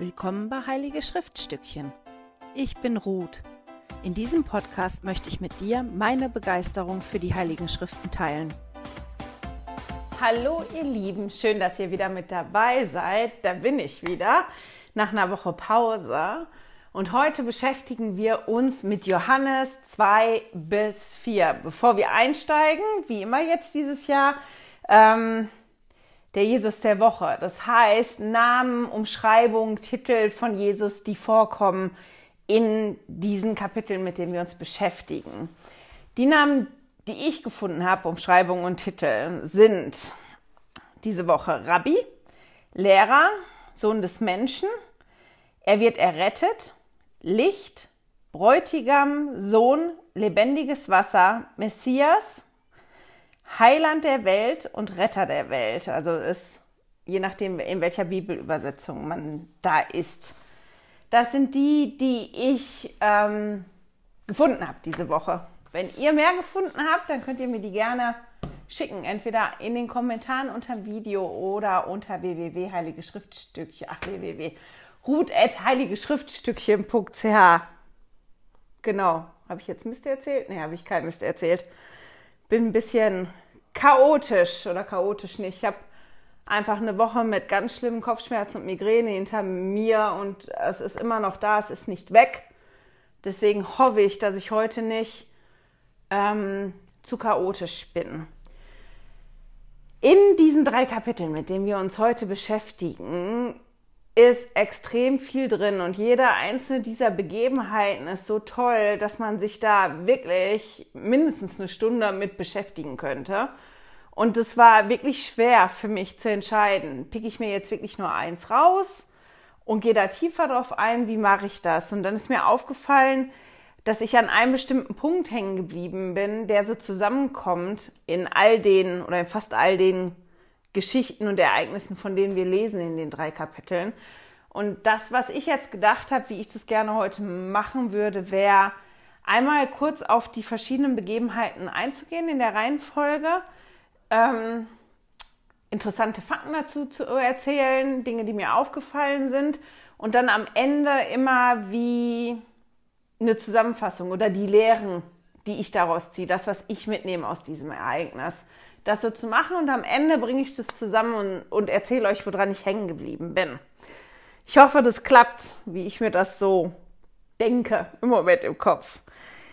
Willkommen bei Heilige Schriftstückchen. Ich bin Ruth. In diesem Podcast möchte ich mit dir meine Begeisterung für die Heiligen Schriften teilen. Hallo ihr Lieben, schön, dass ihr wieder mit dabei seid. Da bin ich wieder nach einer Woche Pause. Und heute beschäftigen wir uns mit Johannes 2 bis 4. Bevor wir einsteigen, wie immer jetzt dieses Jahr, ähm, der Jesus der Woche. Das heißt, Namen, Umschreibungen, Titel von Jesus, die vorkommen in diesen Kapiteln, mit denen wir uns beschäftigen. Die Namen, die ich gefunden habe, Umschreibungen und Titel, sind diese Woche Rabbi, Lehrer, Sohn des Menschen, er wird errettet, Licht, Bräutigam, Sohn, lebendiges Wasser, Messias, Heiland der Welt und Retter der Welt. Also ist je nachdem, in welcher Bibelübersetzung man da ist. Das sind die, die ich ähm, gefunden habe diese Woche. Wenn ihr mehr gefunden habt, dann könnt ihr mir die gerne schicken. Entweder in den Kommentaren unter dem Video oder unter www.heiligeschriftstückchen. Ach, www. Genau. Habe ich jetzt Mist erzählt? Nee, habe ich kein Mist erzählt bin ein bisschen chaotisch oder chaotisch nicht. Ich habe einfach eine Woche mit ganz schlimmen Kopfschmerzen und Migräne hinter mir und es ist immer noch da, es ist nicht weg. Deswegen hoffe ich, dass ich heute nicht ähm, zu chaotisch bin. In diesen drei Kapiteln, mit denen wir uns heute beschäftigen, ist extrem viel drin und jede einzelne dieser Begebenheiten ist so toll, dass man sich da wirklich mindestens eine Stunde mit beschäftigen könnte. Und es war wirklich schwer für mich zu entscheiden, picke ich mir jetzt wirklich nur eins raus und gehe da tiefer drauf ein, wie mache ich das? Und dann ist mir aufgefallen, dass ich an einem bestimmten Punkt hängen geblieben bin, der so zusammenkommt in all den oder in fast all den Geschichten und Ereignissen, von denen wir lesen in den drei Kapiteln. Und das, was ich jetzt gedacht habe, wie ich das gerne heute machen würde, wäre einmal kurz auf die verschiedenen Begebenheiten einzugehen in der Reihenfolge, ähm, interessante Fakten dazu zu erzählen, Dinge, die mir aufgefallen sind und dann am Ende immer wie eine Zusammenfassung oder die Lehren, die ich daraus ziehe, das, was ich mitnehme aus diesem Ereignis das so zu machen und am Ende bringe ich das zusammen und, und erzähle euch, woran ich hängen geblieben bin. Ich hoffe, das klappt, wie ich mir das so denke im Moment im Kopf.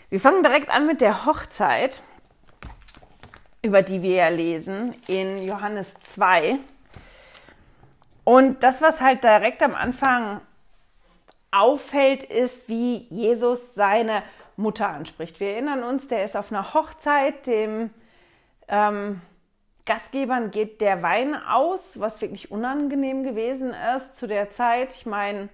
Wir fangen direkt an mit der Hochzeit, über die wir ja lesen in Johannes 2. Und das, was halt direkt am Anfang auffällt, ist, wie Jesus seine Mutter anspricht. Wir erinnern uns, der ist auf einer Hochzeit, dem ähm, Gastgebern geht der Wein aus, was wirklich unangenehm gewesen ist zu der Zeit. Ich meine,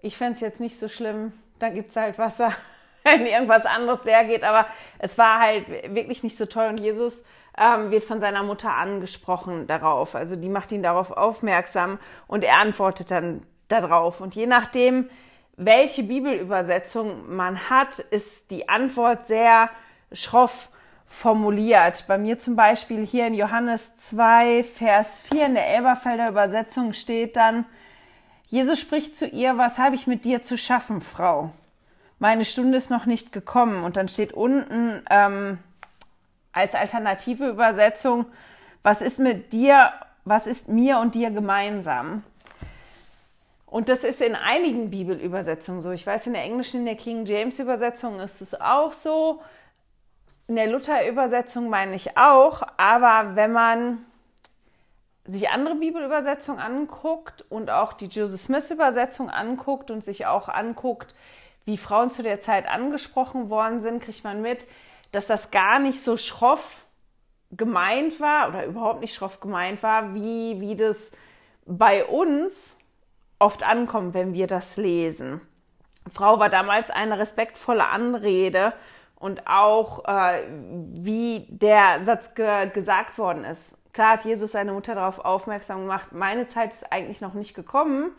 ich fände es jetzt nicht so schlimm, da gibt es halt Wasser, wenn irgendwas anderes leer geht, aber es war halt wirklich nicht so toll und Jesus ähm, wird von seiner Mutter angesprochen darauf. Also die macht ihn darauf aufmerksam und er antwortet dann darauf. Und je nachdem, welche Bibelübersetzung man hat, ist die Antwort sehr schroff formuliert. Bei mir zum Beispiel hier in Johannes 2, Vers 4 in der Elberfelder Übersetzung steht dann, Jesus spricht zu ihr, was habe ich mit dir zu schaffen, Frau? Meine Stunde ist noch nicht gekommen. Und dann steht unten ähm, als alternative Übersetzung, was ist mit dir, was ist mir und dir gemeinsam? Und das ist in einigen Bibelübersetzungen so. Ich weiß, in der englischen, in der King James Übersetzung ist es auch so. In der Luther-Übersetzung meine ich auch, aber wenn man sich andere Bibelübersetzungen anguckt und auch die Joseph Smith-Übersetzung anguckt und sich auch anguckt, wie Frauen zu der Zeit angesprochen worden sind, kriegt man mit, dass das gar nicht so schroff gemeint war oder überhaupt nicht schroff gemeint war, wie, wie das bei uns oft ankommt, wenn wir das lesen. Frau war damals eine respektvolle Anrede und auch äh, wie der Satz ge gesagt worden ist. Klar hat Jesus seine Mutter darauf aufmerksam gemacht, meine Zeit ist eigentlich noch nicht gekommen.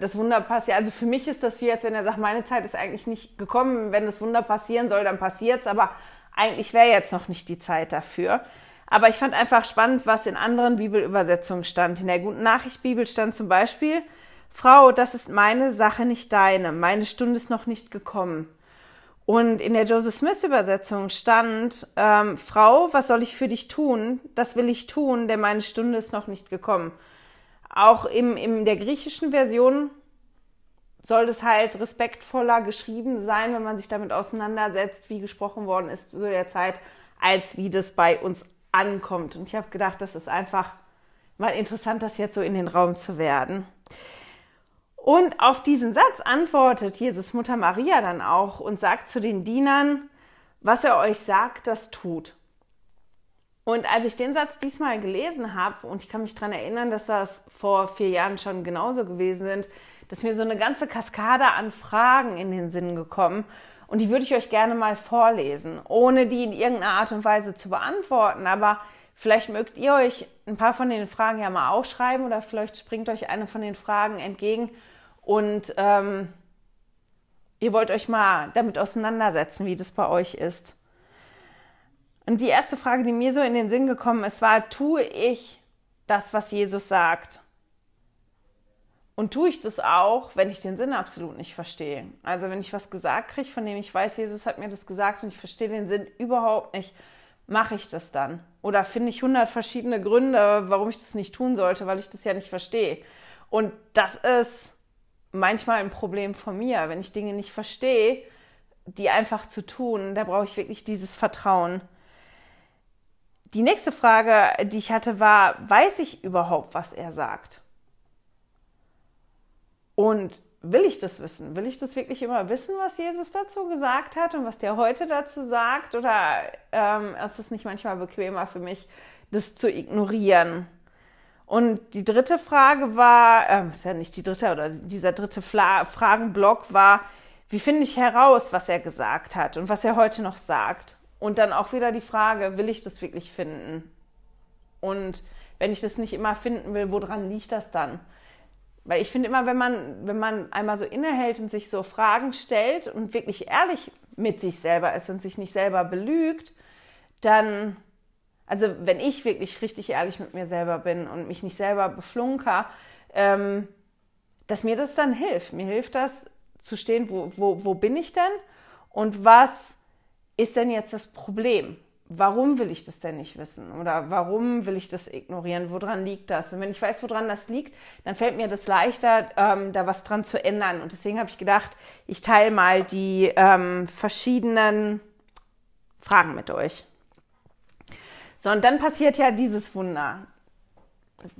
Das Wunder passiert, also für mich ist das wie, als wenn er sagt, meine Zeit ist eigentlich nicht gekommen. Wenn das Wunder passieren soll, dann passiert's, aber eigentlich wäre jetzt noch nicht die Zeit dafür. Aber ich fand einfach spannend, was in anderen Bibelübersetzungen stand. In der Guten Nachricht Bibel stand zum Beispiel, Frau, das ist meine Sache, nicht deine. Meine Stunde ist noch nicht gekommen. Und in der Joseph Smith Übersetzung stand, ähm, Frau, was soll ich für dich tun? Das will ich tun, denn meine Stunde ist noch nicht gekommen. Auch im, in der griechischen Version soll das halt respektvoller geschrieben sein, wenn man sich damit auseinandersetzt, wie gesprochen worden ist zu der Zeit, als wie das bei uns ankommt. Und ich habe gedacht, das ist einfach mal interessant, das jetzt so in den Raum zu werden. Und auf diesen Satz antwortet Jesus Mutter Maria dann auch und sagt zu den Dienern, was er euch sagt, das tut. Und als ich den Satz diesmal gelesen habe, und ich kann mich daran erinnern, dass das vor vier Jahren schon genauso gewesen sind, dass mir so eine ganze Kaskade an Fragen in den Sinn gekommen. Und die würde ich euch gerne mal vorlesen, ohne die in irgendeiner Art und Weise zu beantworten. Aber vielleicht mögt ihr euch ein paar von den Fragen ja mal aufschreiben oder vielleicht springt euch eine von den Fragen entgegen und ähm, ihr wollt euch mal damit auseinandersetzen, wie das bei euch ist. Und die erste Frage, die mir so in den Sinn gekommen ist, war, tue ich das, was Jesus sagt? Und tue ich das auch, wenn ich den Sinn absolut nicht verstehe? Also wenn ich was gesagt kriege, von dem ich weiß, Jesus hat mir das gesagt und ich verstehe den Sinn überhaupt nicht, mache ich das dann? Oder finde ich hundert verschiedene Gründe, warum ich das nicht tun sollte, weil ich das ja nicht verstehe? Und das ist manchmal ein Problem von mir, wenn ich Dinge nicht verstehe, die einfach zu tun. Da brauche ich wirklich dieses Vertrauen. Die nächste Frage, die ich hatte, war, weiß ich überhaupt, was er sagt? Und will ich das wissen? Will ich das wirklich immer wissen, was Jesus dazu gesagt hat und was der heute dazu sagt? Oder ähm, ist es nicht manchmal bequemer für mich, das zu ignorieren? Und die dritte Frage war, äh, ist ja nicht die dritte, oder dieser dritte Fla Fragenblock war, wie finde ich heraus, was er gesagt hat und was er heute noch sagt? Und dann auch wieder die Frage, will ich das wirklich finden? Und wenn ich das nicht immer finden will, woran liegt das dann? Weil ich finde immer, wenn man, wenn man einmal so innehält und sich so Fragen stellt und wirklich ehrlich mit sich selber ist und sich nicht selber belügt, dann also wenn ich wirklich richtig ehrlich mit mir selber bin und mich nicht selber beflunker, ähm, dass mir das dann hilft. Mir hilft das zu stehen, wo, wo, wo bin ich denn und was ist denn jetzt das Problem? Warum will ich das denn nicht wissen? Oder warum will ich das ignorieren? Woran liegt das? Und wenn ich weiß, woran das liegt, dann fällt mir das leichter, ähm, da was dran zu ändern. Und deswegen habe ich gedacht, ich teile mal die ähm, verschiedenen Fragen mit euch. So, und dann passiert ja dieses Wunder,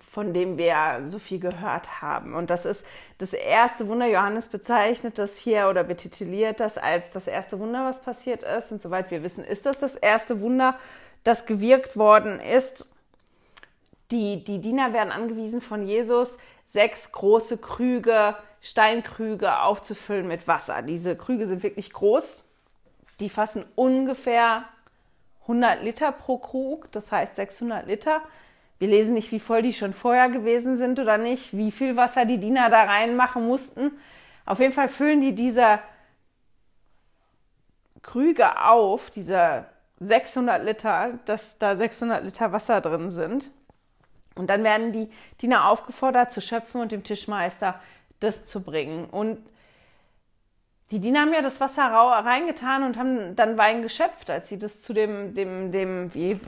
von dem wir so viel gehört haben. Und das ist das erste Wunder. Johannes bezeichnet das hier oder betituliert das als das erste Wunder, was passiert ist. Und soweit wir wissen, ist das das erste Wunder, das gewirkt worden ist. Die, die Diener werden angewiesen von Jesus, sechs große Krüge, Steinkrüge aufzufüllen mit Wasser. Diese Krüge sind wirklich groß. Die fassen ungefähr 100 Liter pro Krug, das heißt 600 Liter. Wir lesen nicht, wie voll die schon vorher gewesen sind oder nicht, wie viel Wasser die Diener da reinmachen mussten. Auf jeden Fall füllen die diese Krüge auf, diese 600 Liter, dass da 600 Liter Wasser drin sind. Und dann werden die Diener aufgefordert zu schöpfen und dem Tischmeister das zu bringen. Und die Diener haben ja das Wasser reingetan und haben dann Wein geschöpft, als sie das zu dem, dem, dem, wie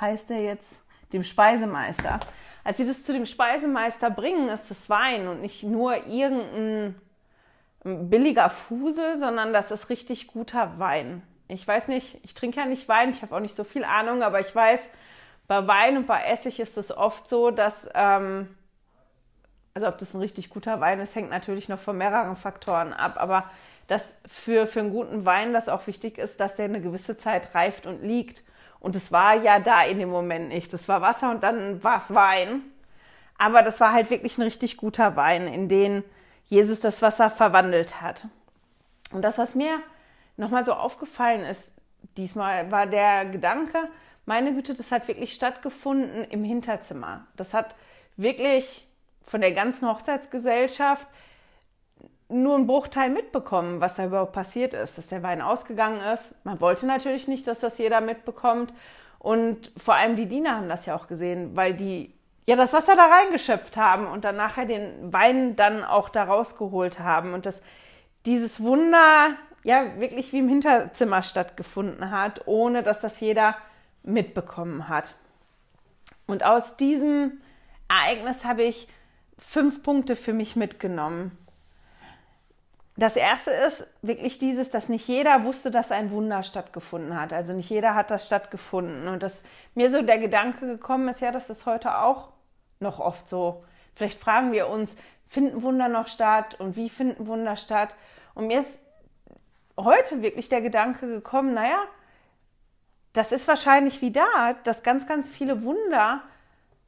heißt der jetzt, dem Speisemeister. Als sie das zu dem Speisemeister bringen, ist das Wein und nicht nur irgendein billiger Fusel, sondern das ist richtig guter Wein. Ich weiß nicht, ich trinke ja nicht Wein, ich habe auch nicht so viel Ahnung, aber ich weiß, bei Wein und bei Essig ist es oft so, dass, ähm, also ob das ein richtig guter Wein ist, hängt natürlich noch von mehreren Faktoren ab, aber dass für, für einen guten Wein das auch wichtig ist, dass der eine gewisse Zeit reift und liegt. Und es war ja da in dem Moment nicht. Das war Wasser und dann war es Wein. Aber das war halt wirklich ein richtig guter Wein, in den Jesus das Wasser verwandelt hat. Und das, was mir nochmal so aufgefallen ist, diesmal war der Gedanke, meine Güte, das hat wirklich stattgefunden im Hinterzimmer. Das hat wirklich von der ganzen Hochzeitsgesellschaft nur einen Bruchteil mitbekommen, was da überhaupt passiert ist, dass der Wein ausgegangen ist. Man wollte natürlich nicht, dass das jeder mitbekommt. Und vor allem die Diener haben das ja auch gesehen, weil die ja das Wasser da reingeschöpft haben und dann nachher den Wein dann auch da rausgeholt haben und dass dieses Wunder ja wirklich wie im Hinterzimmer stattgefunden hat, ohne dass das jeder mitbekommen hat. Und aus diesem Ereignis habe ich fünf Punkte für mich mitgenommen. Das erste ist wirklich dieses, dass nicht jeder wusste, dass ein Wunder stattgefunden hat. Also nicht jeder hat das stattgefunden. Und dass mir so der Gedanke gekommen ist, ja, das ist heute auch noch oft so. Vielleicht fragen wir uns, finden Wunder noch statt und wie finden Wunder statt? Und mir ist heute wirklich der Gedanke gekommen, naja, das ist wahrscheinlich wie da, dass ganz, ganz viele Wunder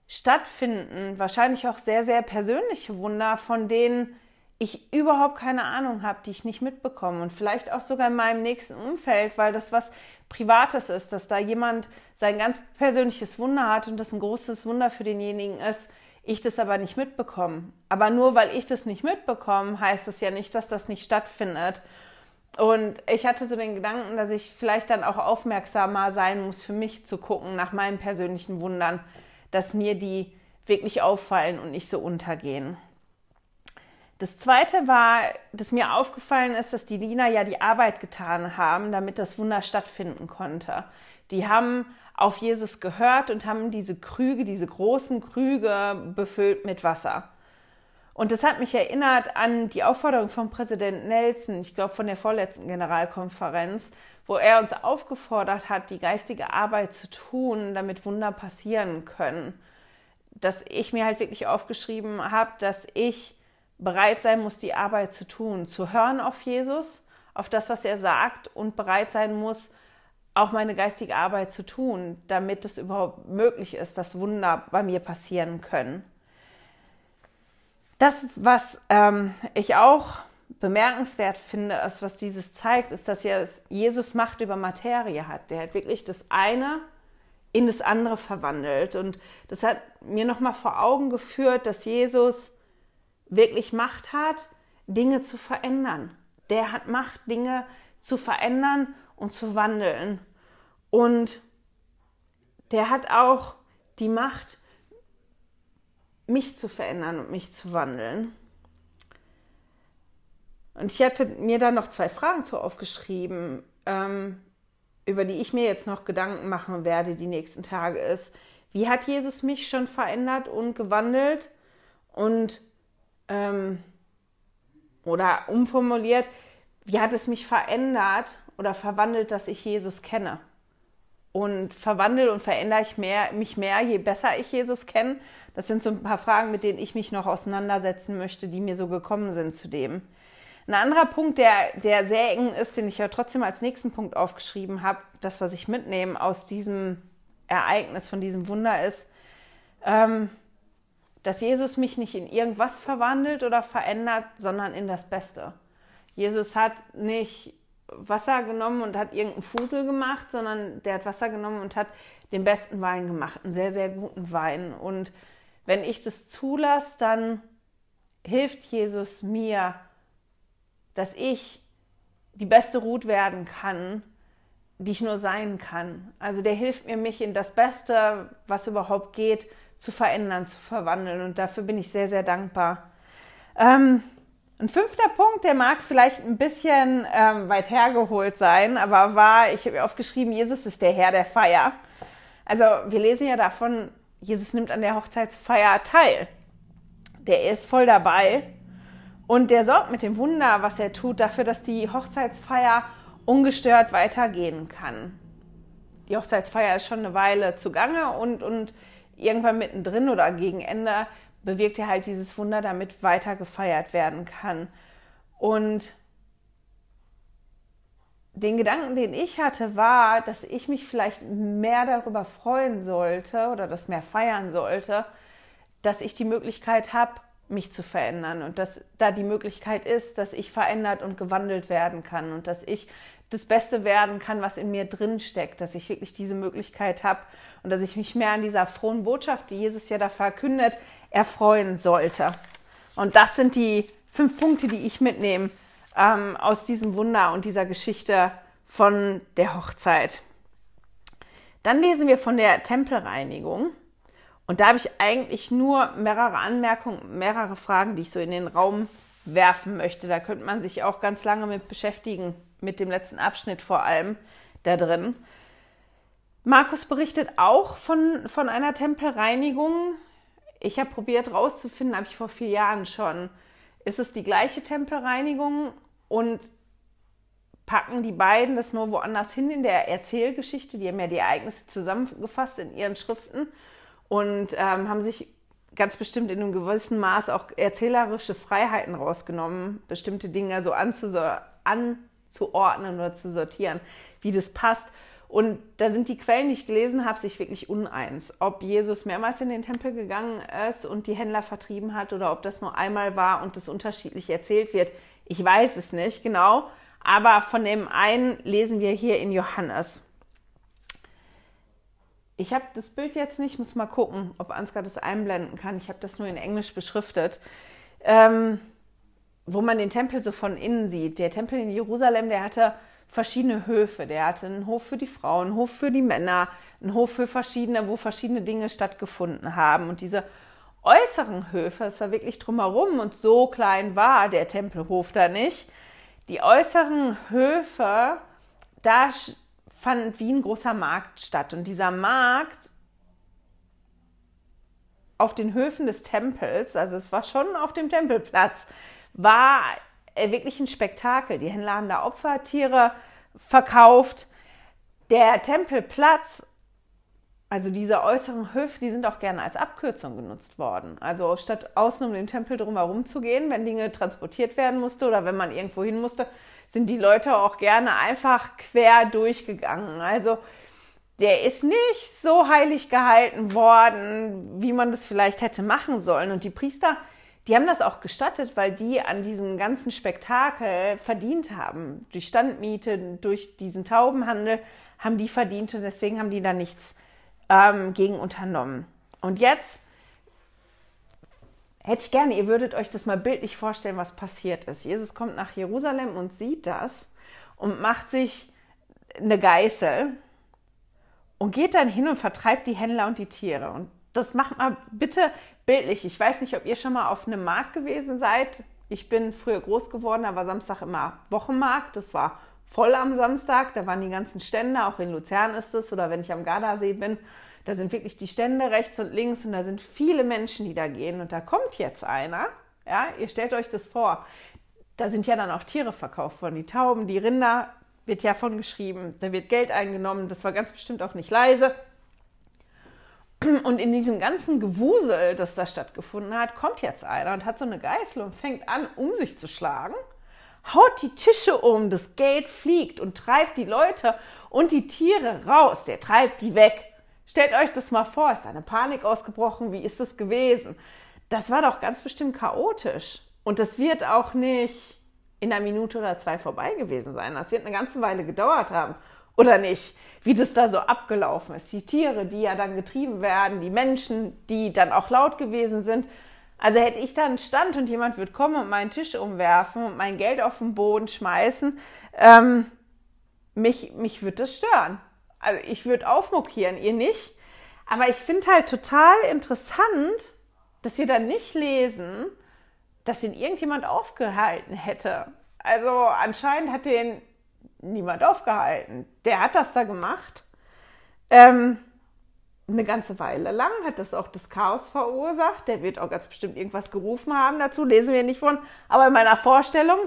stattfinden. Wahrscheinlich auch sehr, sehr persönliche Wunder, von denen ich überhaupt keine Ahnung habe, die ich nicht mitbekomme und vielleicht auch sogar in meinem nächsten Umfeld, weil das was Privates ist, dass da jemand sein ganz persönliches Wunder hat und das ein großes Wunder für denjenigen ist, ich das aber nicht mitbekomme. Aber nur weil ich das nicht mitbekomme, heißt es ja nicht, dass das nicht stattfindet. Und ich hatte so den Gedanken, dass ich vielleicht dann auch aufmerksamer sein muss, für mich zu gucken nach meinen persönlichen Wundern, dass mir die wirklich auffallen und nicht so untergehen. Das zweite war, dass mir aufgefallen ist, dass die Diener ja die Arbeit getan haben, damit das Wunder stattfinden konnte. Die haben auf Jesus gehört und haben diese Krüge, diese großen Krüge befüllt mit Wasser. Und das hat mich erinnert an die Aufforderung von Präsident Nelson, ich glaube von der vorletzten Generalkonferenz, wo er uns aufgefordert hat, die geistige Arbeit zu tun, damit Wunder passieren können. Dass ich mir halt wirklich aufgeschrieben habe, dass ich bereit sein muss, die Arbeit zu tun, zu hören auf Jesus, auf das, was er sagt und bereit sein muss, auch meine geistige Arbeit zu tun, damit es überhaupt möglich ist, dass Wunder bei mir passieren können. Das, was ähm, ich auch bemerkenswert finde, ist, was dieses zeigt, ist, dass Jesus Macht über Materie hat. Der hat wirklich das eine in das andere verwandelt. Und das hat mir nochmal vor Augen geführt, dass Jesus wirklich Macht hat, Dinge zu verändern. Der hat Macht, Dinge zu verändern und zu wandeln. Und der hat auch die Macht, mich zu verändern und mich zu wandeln. Und ich hatte mir da noch zwei Fragen zu aufgeschrieben, ähm, über die ich mir jetzt noch Gedanken machen werde die nächsten Tage ist, wie hat Jesus mich schon verändert und gewandelt? Und ähm, oder umformuliert, wie hat es mich verändert oder verwandelt, dass ich Jesus kenne? Und verwandle und verändere ich mehr, mich mehr, je besser ich Jesus kenne. Das sind so ein paar Fragen, mit denen ich mich noch auseinandersetzen möchte, die mir so gekommen sind zu dem. Ein anderer Punkt, der, der sehr eng ist, den ich ja trotzdem als nächsten Punkt aufgeschrieben habe, das, was ich mitnehme aus diesem Ereignis, von diesem Wunder ist, ähm, dass Jesus mich nicht in irgendwas verwandelt oder verändert, sondern in das Beste. Jesus hat nicht Wasser genommen und hat irgendeinen Fusel gemacht, sondern der hat Wasser genommen und hat den besten Wein gemacht, einen sehr, sehr guten Wein. Und wenn ich das zulasse, dann hilft Jesus mir, dass ich die beste Ruth werden kann, die ich nur sein kann. Also der hilft mir, mich in das Beste, was überhaupt geht, zu verändern, zu verwandeln. Und dafür bin ich sehr, sehr dankbar. Ähm, ein fünfter Punkt, der mag vielleicht ein bisschen ähm, weit hergeholt sein, aber war, ich habe aufgeschrieben, Jesus ist der Herr der Feier. Also wir lesen ja davon, Jesus nimmt an der Hochzeitsfeier teil. Der ist voll dabei und der sorgt mit dem Wunder, was er tut, dafür, dass die Hochzeitsfeier ungestört weitergehen kann. Die Hochzeitsfeier ist schon eine Weile zugange und, und irgendwann mittendrin oder gegen Ende bewirkt er halt dieses Wunder, damit weiter gefeiert werden kann. Und den Gedanken, den ich hatte, war, dass ich mich vielleicht mehr darüber freuen sollte oder das mehr feiern sollte, dass ich die Möglichkeit habe, mich zu verändern und dass da die Möglichkeit ist, dass ich verändert und gewandelt werden kann und dass ich das Beste werden kann, was in mir drin steckt, dass ich wirklich diese Möglichkeit habe und dass ich mich mehr an dieser frohen Botschaft, die Jesus ja da verkündet, erfreuen sollte. Und das sind die fünf Punkte, die ich mitnehme ähm, aus diesem Wunder und dieser Geschichte von der Hochzeit. Dann lesen wir von der Tempelreinigung. Und da habe ich eigentlich nur mehrere Anmerkungen, mehrere Fragen, die ich so in den Raum werfen möchte. Da könnte man sich auch ganz lange mit beschäftigen, mit dem letzten Abschnitt vor allem da drin. Markus berichtet auch von, von einer Tempelreinigung. Ich habe probiert rauszufinden, habe ich vor vier Jahren schon, ist es die gleiche Tempelreinigung und packen die beiden das nur woanders hin in der Erzählgeschichte. Die haben ja die Ereignisse zusammengefasst in ihren Schriften und ähm, haben sich ganz bestimmt in einem gewissen Maß auch erzählerische Freiheiten rausgenommen, bestimmte Dinge so anzuordnen oder zu sortieren, wie das passt. Und da sind die Quellen, die ich gelesen habe, sich wirklich uneins. Ob Jesus mehrmals in den Tempel gegangen ist und die Händler vertrieben hat oder ob das nur einmal war und das unterschiedlich erzählt wird. Ich weiß es nicht genau. Aber von dem einen lesen wir hier in Johannes. Ich habe das Bild jetzt nicht, muss mal gucken, ob Ansgar das einblenden kann. Ich habe das nur in Englisch beschriftet. Ähm, wo man den Tempel so von innen sieht. Der Tempel in Jerusalem, der hatte verschiedene Höfe. Der hatte einen Hof für die Frauen, einen Hof für die Männer, einen Hof für verschiedene, wo verschiedene Dinge stattgefunden haben. Und diese äußeren Höfe, es war wirklich drumherum und so klein war der Tempelhof da nicht. Die äußeren Höfe, da fand wie ein großer Markt statt. Und dieser Markt auf den Höfen des Tempels, also es war schon auf dem Tempelplatz, war wirklich ein Spektakel. Die Händler haben da Opfertiere verkauft. Der Tempelplatz, also diese äußeren Höfe, die sind auch gerne als Abkürzung genutzt worden. Also statt außen um den Tempel drumherum zu gehen, wenn Dinge transportiert werden musste oder wenn man irgendwo hin musste, sind die Leute auch gerne einfach quer durchgegangen. Also der ist nicht so heilig gehalten worden, wie man das vielleicht hätte machen sollen. Und die Priester, die haben das auch gestattet, weil die an diesem ganzen Spektakel verdient haben. Durch Standmiete, durch diesen Taubenhandel haben die verdient und deswegen haben die da nichts ähm, gegen unternommen. Und jetzt hätte ich gerne, ihr würdet euch das mal bildlich vorstellen, was passiert ist. Jesus kommt nach Jerusalem und sieht das und macht sich eine Geißel und geht dann hin und vertreibt die Händler und die Tiere. Und das macht mal bitte bildlich. Ich weiß nicht, ob ihr schon mal auf einem Markt gewesen seid. Ich bin früher groß geworden, da war Samstag immer Wochenmarkt. Das war voll am Samstag. Da waren die ganzen Stände, auch in Luzern ist es, oder wenn ich am Gardasee bin, da sind wirklich die Stände rechts und links und da sind viele Menschen, die da gehen. Und da kommt jetzt einer. Ja, ihr stellt euch das vor. Da sind ja dann auch Tiere verkauft worden. Die Tauben, die Rinder, wird ja von geschrieben. Da wird Geld eingenommen. Das war ganz bestimmt auch nicht leise. Und in diesem ganzen Gewusel, das da stattgefunden hat, kommt jetzt einer und hat so eine Geißel und fängt an, um sich zu schlagen, haut die Tische um, das Geld fliegt und treibt die Leute und die Tiere raus. Der treibt die weg. Stellt euch das mal vor, ist eine Panik ausgebrochen? Wie ist das gewesen? Das war doch ganz bestimmt chaotisch. Und das wird auch nicht in einer Minute oder zwei vorbei gewesen sein. Das wird eine ganze Weile gedauert haben. Oder nicht? Wie das da so abgelaufen ist. Die Tiere, die ja dann getrieben werden, die Menschen, die dann auch laut gewesen sind. Also hätte ich da einen Stand und jemand würde kommen und meinen Tisch umwerfen und mein Geld auf den Boden schmeißen, ähm, mich, mich würde das stören. Also ich würde aufmokieren, ihr nicht. Aber ich finde halt total interessant, dass wir dann nicht lesen, dass ihn irgendjemand aufgehalten hätte. Also anscheinend hat den niemand aufgehalten. Der hat das da gemacht. Ähm, eine ganze Weile lang hat das auch das Chaos verursacht. Der wird auch ganz bestimmt irgendwas gerufen haben dazu, lesen wir nicht von. Aber in meiner Vorstellung,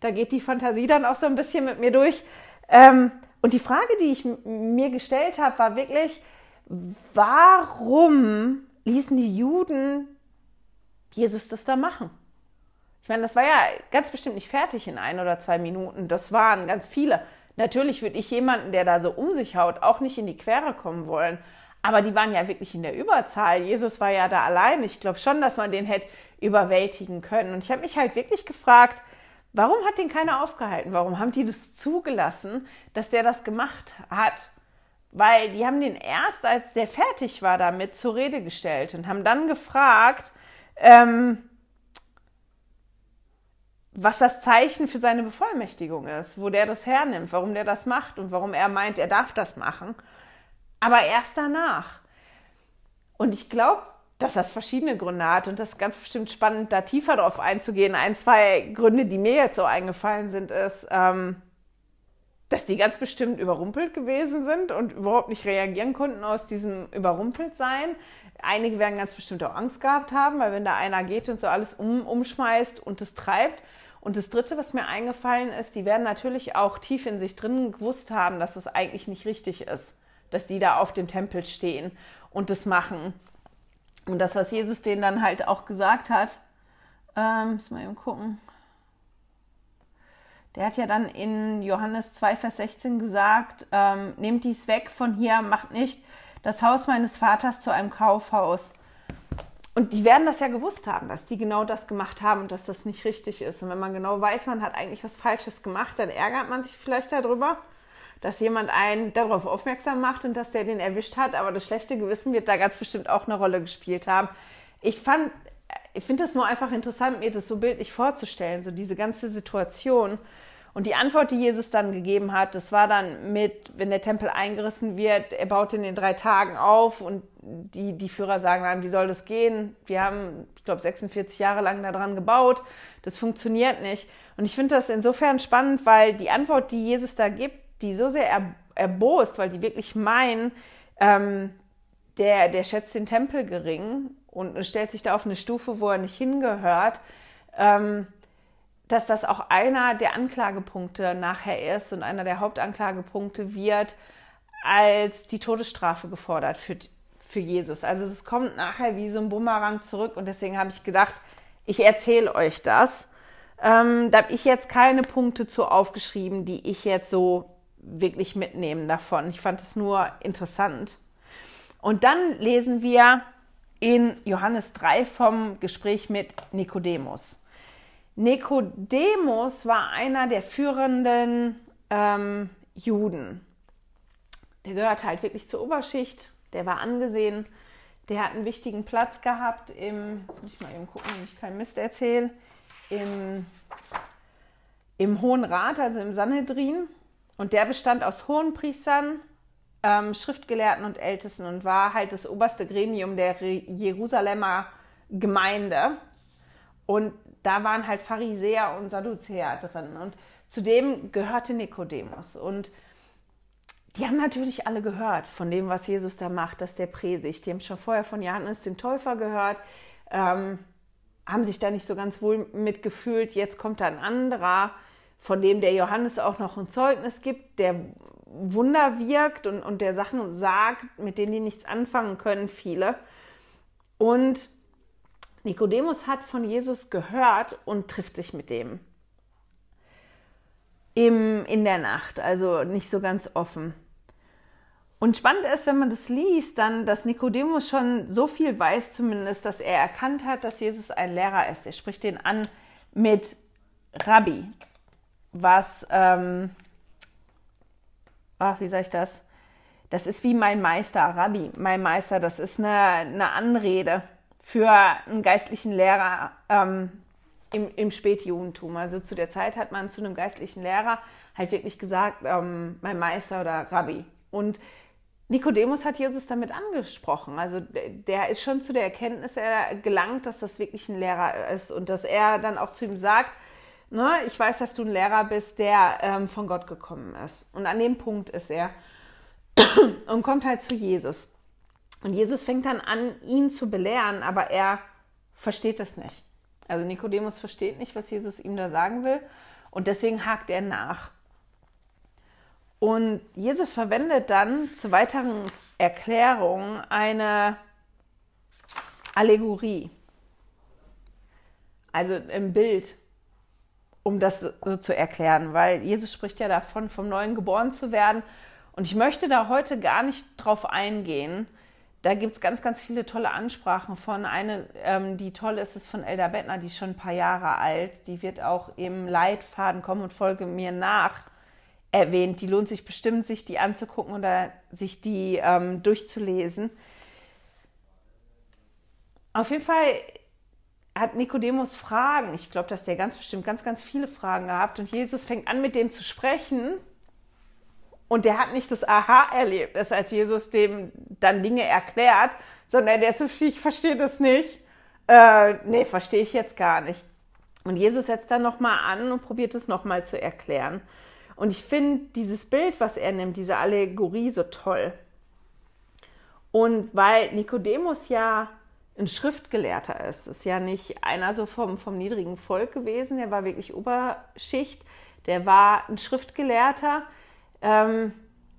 da geht die Fantasie dann auch so ein bisschen mit mir durch. Ähm, und die Frage, die ich mir gestellt habe, war wirklich, warum ließen die Juden Jesus das da machen? Ich meine, das war ja ganz bestimmt nicht fertig in ein oder zwei Minuten. Das waren ganz viele. Natürlich würde ich jemanden, der da so um sich haut, auch nicht in die Quere kommen wollen. Aber die waren ja wirklich in der Überzahl. Jesus war ja da allein. Ich glaube schon, dass man den hätte überwältigen können. Und ich habe mich halt wirklich gefragt, Warum hat den keiner aufgehalten? Warum haben die das zugelassen, dass der das gemacht hat? Weil die haben den erst, als der fertig war damit, zur Rede gestellt und haben dann gefragt, ähm, was das Zeichen für seine Bevollmächtigung ist, wo der das hernimmt, warum der das macht und warum er meint, er darf das machen. Aber erst danach. Und ich glaube, dass das verschiedene Gründe hat und das ist ganz bestimmt spannend, da tiefer drauf einzugehen. Ein, zwei Gründe, die mir jetzt so eingefallen sind, ist, ähm, dass die ganz bestimmt überrumpelt gewesen sind und überhaupt nicht reagieren konnten aus diesem Überrumpeltsein. Einige werden ganz bestimmt auch Angst gehabt haben, weil wenn da einer geht und so alles um, umschmeißt und es treibt. Und das Dritte, was mir eingefallen ist, die werden natürlich auch tief in sich drin gewusst haben, dass es eigentlich nicht richtig ist, dass die da auf dem Tempel stehen und das machen. Und das, was Jesus denen dann halt auch gesagt hat, ähm, müssen wir eben gucken. Der hat ja dann in Johannes 2, Vers 16 gesagt, ähm, nehmt dies weg von hier, macht nicht das Haus meines Vaters zu einem Kaufhaus. Und die werden das ja gewusst haben, dass die genau das gemacht haben und dass das nicht richtig ist. Und wenn man genau weiß, man hat eigentlich was Falsches gemacht, dann ärgert man sich vielleicht darüber, dass jemand einen darauf aufmerksam macht und dass der den erwischt hat. Aber das schlechte Gewissen wird da ganz bestimmt auch eine Rolle gespielt haben. Ich fand, ich finde es nur einfach interessant, mir das so bildlich vorzustellen, so diese ganze Situation. Und die Antwort, die Jesus dann gegeben hat, das war dann mit, wenn der Tempel eingerissen wird, er baut in den drei Tagen auf und die, die Führer sagen dann, wie soll das gehen? Wir haben, ich glaube, 46 Jahre lang daran gebaut. Das funktioniert nicht. Und ich finde das insofern spannend, weil die Antwort, die Jesus da gibt, die so sehr er, erbost, weil die wirklich meinen, ähm, der, der schätzt den Tempel gering und stellt sich da auf eine Stufe, wo er nicht hingehört. Ähm, dass das auch einer der Anklagepunkte nachher ist und einer der Hauptanklagepunkte wird, als die Todesstrafe gefordert für, für Jesus. Also es kommt nachher wie so ein Bumerang zurück und deswegen habe ich gedacht, ich erzähle euch das. Ähm, da habe ich jetzt keine Punkte zu aufgeschrieben, die ich jetzt so wirklich mitnehmen davon. Ich fand es nur interessant. Und dann lesen wir in Johannes 3 vom Gespräch mit Nikodemus. Nikodemus war einer der führenden ähm, Juden. Der gehört halt wirklich zur Oberschicht, der war angesehen, der hat einen wichtigen Platz gehabt im, jetzt muss ich mal eben gucken, wenn ich keinen Mist erzähle, im, im Hohen Rat, also im Sanhedrin. Und der bestand aus Hohenpriestern, ähm, Schriftgelehrten und Ältesten und war halt das oberste Gremium der Jerusalemer Gemeinde. Und da waren halt Pharisäer und Sadduzäer drin. Und zudem gehörte Nikodemus. Und die haben natürlich alle gehört von dem, was Jesus da macht, dass der predigt. Die haben schon vorher von Johannes dem Täufer gehört, ähm, haben sich da nicht so ganz wohl mitgefühlt. Jetzt kommt da ein anderer, von dem der Johannes auch noch ein Zeugnis gibt, der Wunder wirkt und, und der Sachen sagt, mit denen die nichts anfangen können, viele. Und Nikodemus hat von Jesus gehört und trifft sich mit dem. Im, in der Nacht, also nicht so ganz offen. Und spannend ist, wenn man das liest, dann, dass Nikodemus schon so viel weiß, zumindest, dass er erkannt hat, dass Jesus ein Lehrer ist. Er spricht den an mit Rabbi, was, ähm, ach, wie sage ich das? Das ist wie mein Meister, Rabbi, mein Meister, das ist eine, eine Anrede für einen geistlichen Lehrer ähm, im, im Spätjudentum. Also zu der Zeit hat man zu einem geistlichen Lehrer halt wirklich gesagt, ähm, mein Meister oder Rabbi. Und Nikodemus hat Jesus damit angesprochen. Also der ist schon zu der Erkenntnis gelangt, dass das wirklich ein Lehrer ist und dass er dann auch zu ihm sagt, ne, ich weiß, dass du ein Lehrer bist, der ähm, von Gott gekommen ist. Und an dem Punkt ist er und kommt halt zu Jesus. Und Jesus fängt dann an, ihn zu belehren, aber er versteht es nicht. Also Nikodemus versteht nicht, was Jesus ihm da sagen will und deswegen hakt er nach. Und Jesus verwendet dann zur weiteren Erklärung eine Allegorie, also ein Bild, um das so zu erklären, weil Jesus spricht ja davon, vom Neuen geboren zu werden. Und ich möchte da heute gar nicht drauf eingehen, da gibt es ganz, ganz viele tolle Ansprachen von. Eine, ähm, die toll ist, ist von Elda Bettner, die ist schon ein paar Jahre alt. Die wird auch im Leitfaden kommen und folge mir nach erwähnt. Die lohnt sich bestimmt, sich die anzugucken oder sich die ähm, durchzulesen. Auf jeden Fall hat Nikodemus Fragen. Ich glaube, dass der ganz bestimmt ganz, ganz viele Fragen gehabt. Und Jesus fängt an, mit dem zu sprechen. Und der hat nicht das Aha-Erlebnis, als Jesus dem dann Dinge erklärt, sondern der ist so, ich verstehe das nicht. Äh, nee, verstehe ich jetzt gar nicht. Und Jesus setzt dann nochmal an und probiert es nochmal zu erklären. Und ich finde dieses Bild, was er nimmt, diese Allegorie so toll. Und weil Nikodemus ja ein Schriftgelehrter ist, ist ja nicht einer so vom, vom niedrigen Volk gewesen, der war wirklich Oberschicht, der war ein Schriftgelehrter. Ähm,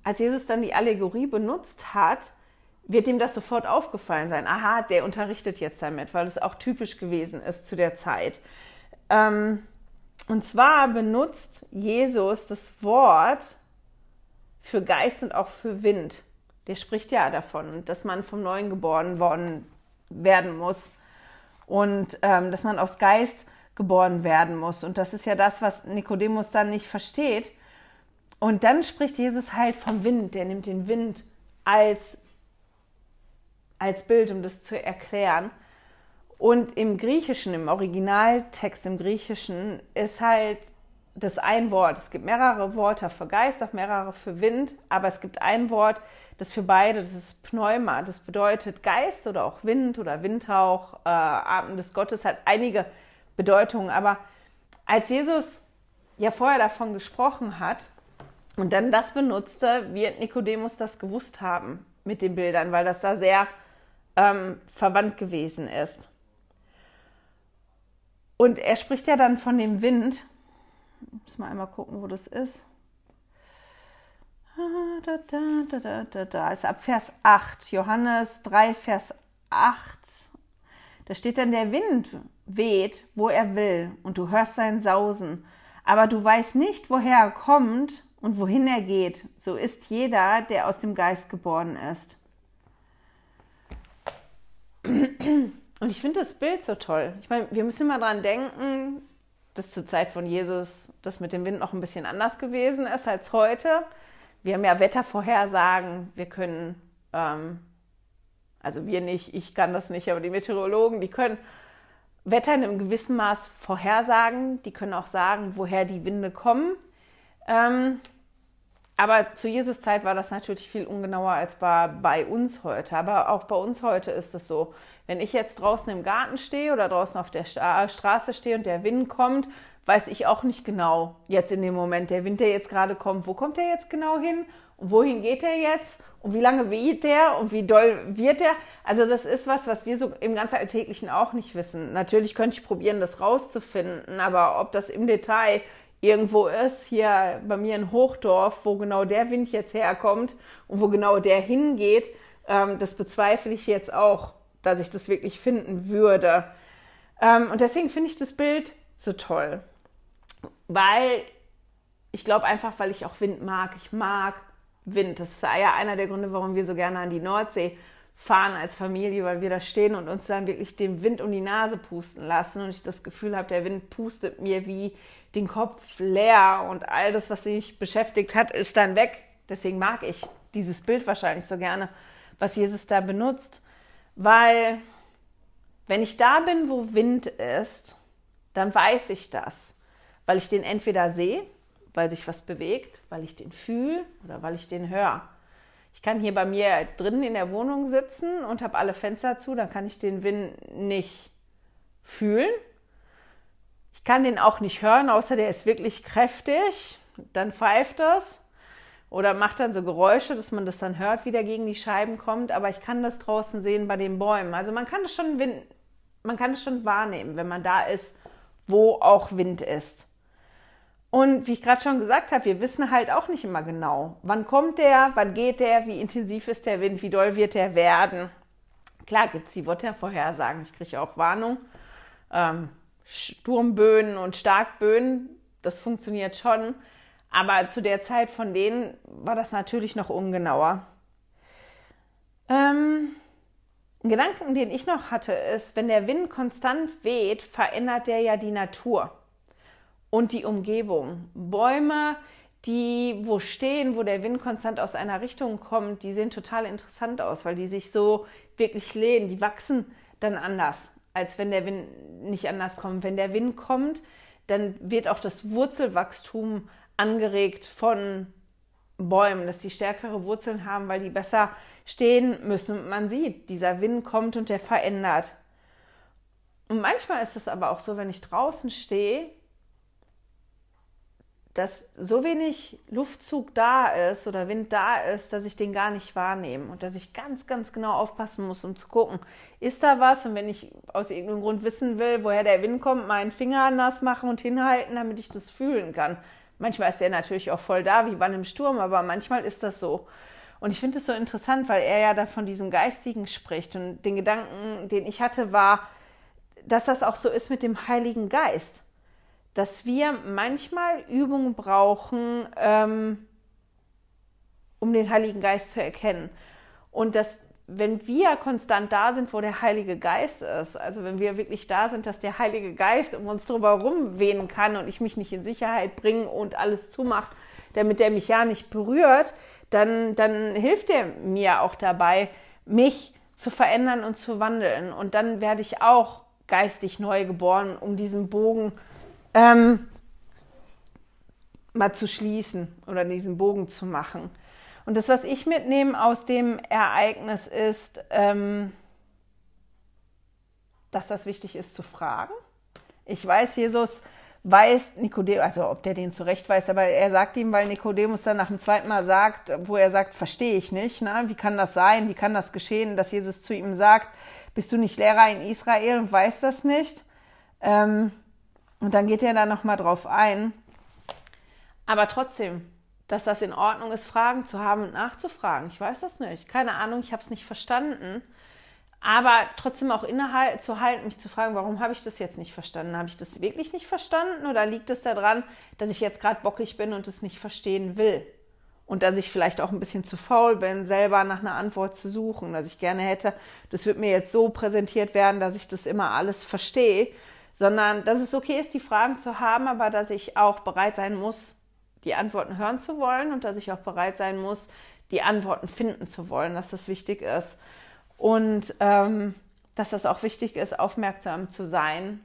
als Jesus dann die Allegorie benutzt hat, wird ihm das sofort aufgefallen sein. Aha, der unterrichtet jetzt damit, weil es auch typisch gewesen ist zu der Zeit. Ähm, und zwar benutzt Jesus das Wort für Geist und auch für Wind. Der spricht ja davon, dass man vom Neuen geboren worden werden muss und ähm, dass man aus Geist geboren werden muss. Und das ist ja das, was Nikodemus dann nicht versteht. Und dann spricht Jesus halt vom Wind. Der nimmt den Wind als, als Bild, um das zu erklären. Und im Griechischen, im Originaltext im Griechischen, ist halt das ein Wort. Es gibt mehrere Worte für Geist, auch mehrere für Wind, aber es gibt ein Wort, das für beide, das ist Pneuma. Das bedeutet Geist oder auch Wind oder Windhauch, äh, Atem des Gottes, hat einige Bedeutungen. Aber als Jesus ja vorher davon gesprochen hat und dann das benutzte, wird Nikodemus das gewusst haben mit den Bildern, weil das da sehr ähm, verwandt gewesen ist. Und er spricht ja dann von dem Wind. Muss mal einmal gucken, wo das ist. Da, da, da, da, da, ist ab Vers 8, Johannes 3, Vers 8. Da steht dann, der Wind weht, wo er will, und du hörst sein Sausen, aber du weißt nicht, woher er kommt und wohin er geht. So ist jeder, der aus dem Geist geboren ist. Und ich finde das Bild so toll. Ich meine, wir müssen immer dran denken, dass zur Zeit von Jesus das mit dem Wind noch ein bisschen anders gewesen ist als heute. Wir haben ja Wettervorhersagen, wir können, ähm, also wir nicht, ich kann das nicht, aber die Meteorologen, die können Wetter in einem gewissen Maß vorhersagen, die können auch sagen, woher die Winde kommen. Ähm, aber zu Jesus Zeit war das natürlich viel ungenauer als bei, bei uns heute. Aber auch bei uns heute ist es so. Wenn ich jetzt draußen im Garten stehe oder draußen auf der Straße stehe und der Wind kommt, weiß ich auch nicht genau jetzt in dem Moment, der Wind, der jetzt gerade kommt, wo kommt der jetzt genau hin und wohin geht der jetzt und wie lange weht der und wie doll wird der. Also das ist was, was wir so im ganz Alltäglichen auch nicht wissen. Natürlich könnte ich probieren, das rauszufinden, aber ob das im Detail irgendwo ist, hier bei mir in Hochdorf, wo genau der Wind jetzt herkommt und wo genau der hingeht, ähm, das bezweifle ich jetzt auch, dass ich das wirklich finden würde. Ähm, und deswegen finde ich das Bild so toll, weil ich glaube einfach, weil ich auch Wind mag. Ich mag Wind. Das ist ja einer der Gründe, warum wir so gerne an die Nordsee fahren als Familie, weil wir da stehen und uns dann wirklich den Wind um die Nase pusten lassen und ich das Gefühl habe, der Wind pustet mir wie den Kopf leer und all das, was sich beschäftigt hat, ist dann weg. Deswegen mag ich dieses Bild wahrscheinlich so gerne, was Jesus da benutzt, weil wenn ich da bin, wo Wind ist, dann weiß ich das, weil ich den entweder sehe, weil sich was bewegt, weil ich den fühle oder weil ich den höre. Ich kann hier bei mir drinnen in der Wohnung sitzen und habe alle Fenster zu, dann kann ich den Wind nicht fühlen, ich kann den auch nicht hören, außer der ist wirklich kräftig. Dann pfeift das oder macht dann so Geräusche, dass man das dann hört, wie der gegen die Scheiben kommt. Aber ich kann das draußen sehen bei den Bäumen. Also man kann es schon, man kann es schon wahrnehmen, wenn man da ist, wo auch Wind ist. Und wie ich gerade schon gesagt habe, wir wissen halt auch nicht immer genau, wann kommt der, wann geht der, wie intensiv ist der Wind, wie doll wird der werden. Klar gibt es die Wettervorhersagen, ich kriege auch Warnung. Ähm, Sturmböen und Starkböen. Das funktioniert schon. Aber zu der Zeit von denen war das natürlich noch ungenauer. Ähm, ein Gedanken, den ich noch hatte, ist, wenn der Wind konstant weht, verändert der ja die Natur und die Umgebung. Bäume, die wo stehen, wo der Wind konstant aus einer Richtung kommt, die sehen total interessant aus, weil die sich so wirklich lehnen. Die wachsen dann anders als wenn der Wind nicht anders kommt. Wenn der Wind kommt, dann wird auch das Wurzelwachstum angeregt von Bäumen, dass die stärkere Wurzeln haben, weil die besser stehen müssen. Und man sieht, dieser Wind kommt und der verändert. Und manchmal ist es aber auch so, wenn ich draußen stehe, dass so wenig Luftzug da ist oder Wind da ist, dass ich den gar nicht wahrnehme und dass ich ganz, ganz genau aufpassen muss, um zu gucken, ist da was? Und wenn ich aus irgendeinem Grund wissen will, woher der Wind kommt, meinen Finger nass machen und hinhalten, damit ich das fühlen kann. Manchmal ist der natürlich auch voll da, wie bei einem Sturm, aber manchmal ist das so. Und ich finde es so interessant, weil er ja da von diesem Geistigen spricht. Und den Gedanken, den ich hatte, war, dass das auch so ist mit dem Heiligen Geist dass wir manchmal Übungen brauchen, ähm, um den Heiligen Geist zu erkennen. Und dass, wenn wir konstant da sind, wo der Heilige Geist ist, also wenn wir wirklich da sind, dass der Heilige Geist um uns drüber rumwehen kann und ich mich nicht in Sicherheit bringe und alles zumacht, damit er mich ja nicht berührt, dann, dann hilft er mir auch dabei, mich zu verändern und zu wandeln. Und dann werde ich auch geistig neu geboren, um diesen Bogen ähm, mal zu schließen oder diesen Bogen zu machen. Und das, was ich mitnehme aus dem Ereignis, ist, ähm, dass das wichtig ist zu fragen. Ich weiß, Jesus weiß Nikodemus, also ob der den zurecht weiß, aber er sagt ihm, weil Nikodemus dann nach dem zweiten Mal sagt, wo er sagt, verstehe ich nicht, ne? wie kann das sein, wie kann das geschehen, dass Jesus zu ihm sagt, bist du nicht Lehrer in Israel und weißt das nicht? Ähm, und dann geht er da nochmal drauf ein. Aber trotzdem, dass das in Ordnung ist, Fragen zu haben und nachzufragen. Ich weiß das nicht. Keine Ahnung, ich habe es nicht verstanden. Aber trotzdem auch innezuhalten, mich zu fragen, warum habe ich das jetzt nicht verstanden? Habe ich das wirklich nicht verstanden oder liegt es daran, dass ich jetzt gerade bockig bin und es nicht verstehen will? Und dass ich vielleicht auch ein bisschen zu faul bin, selber nach einer Antwort zu suchen, dass ich gerne hätte, das wird mir jetzt so präsentiert werden, dass ich das immer alles verstehe sondern dass es okay ist, die Fragen zu haben, aber dass ich auch bereit sein muss, die Antworten hören zu wollen und dass ich auch bereit sein muss, die Antworten finden zu wollen, dass das wichtig ist. Und ähm, dass das auch wichtig ist, aufmerksam zu sein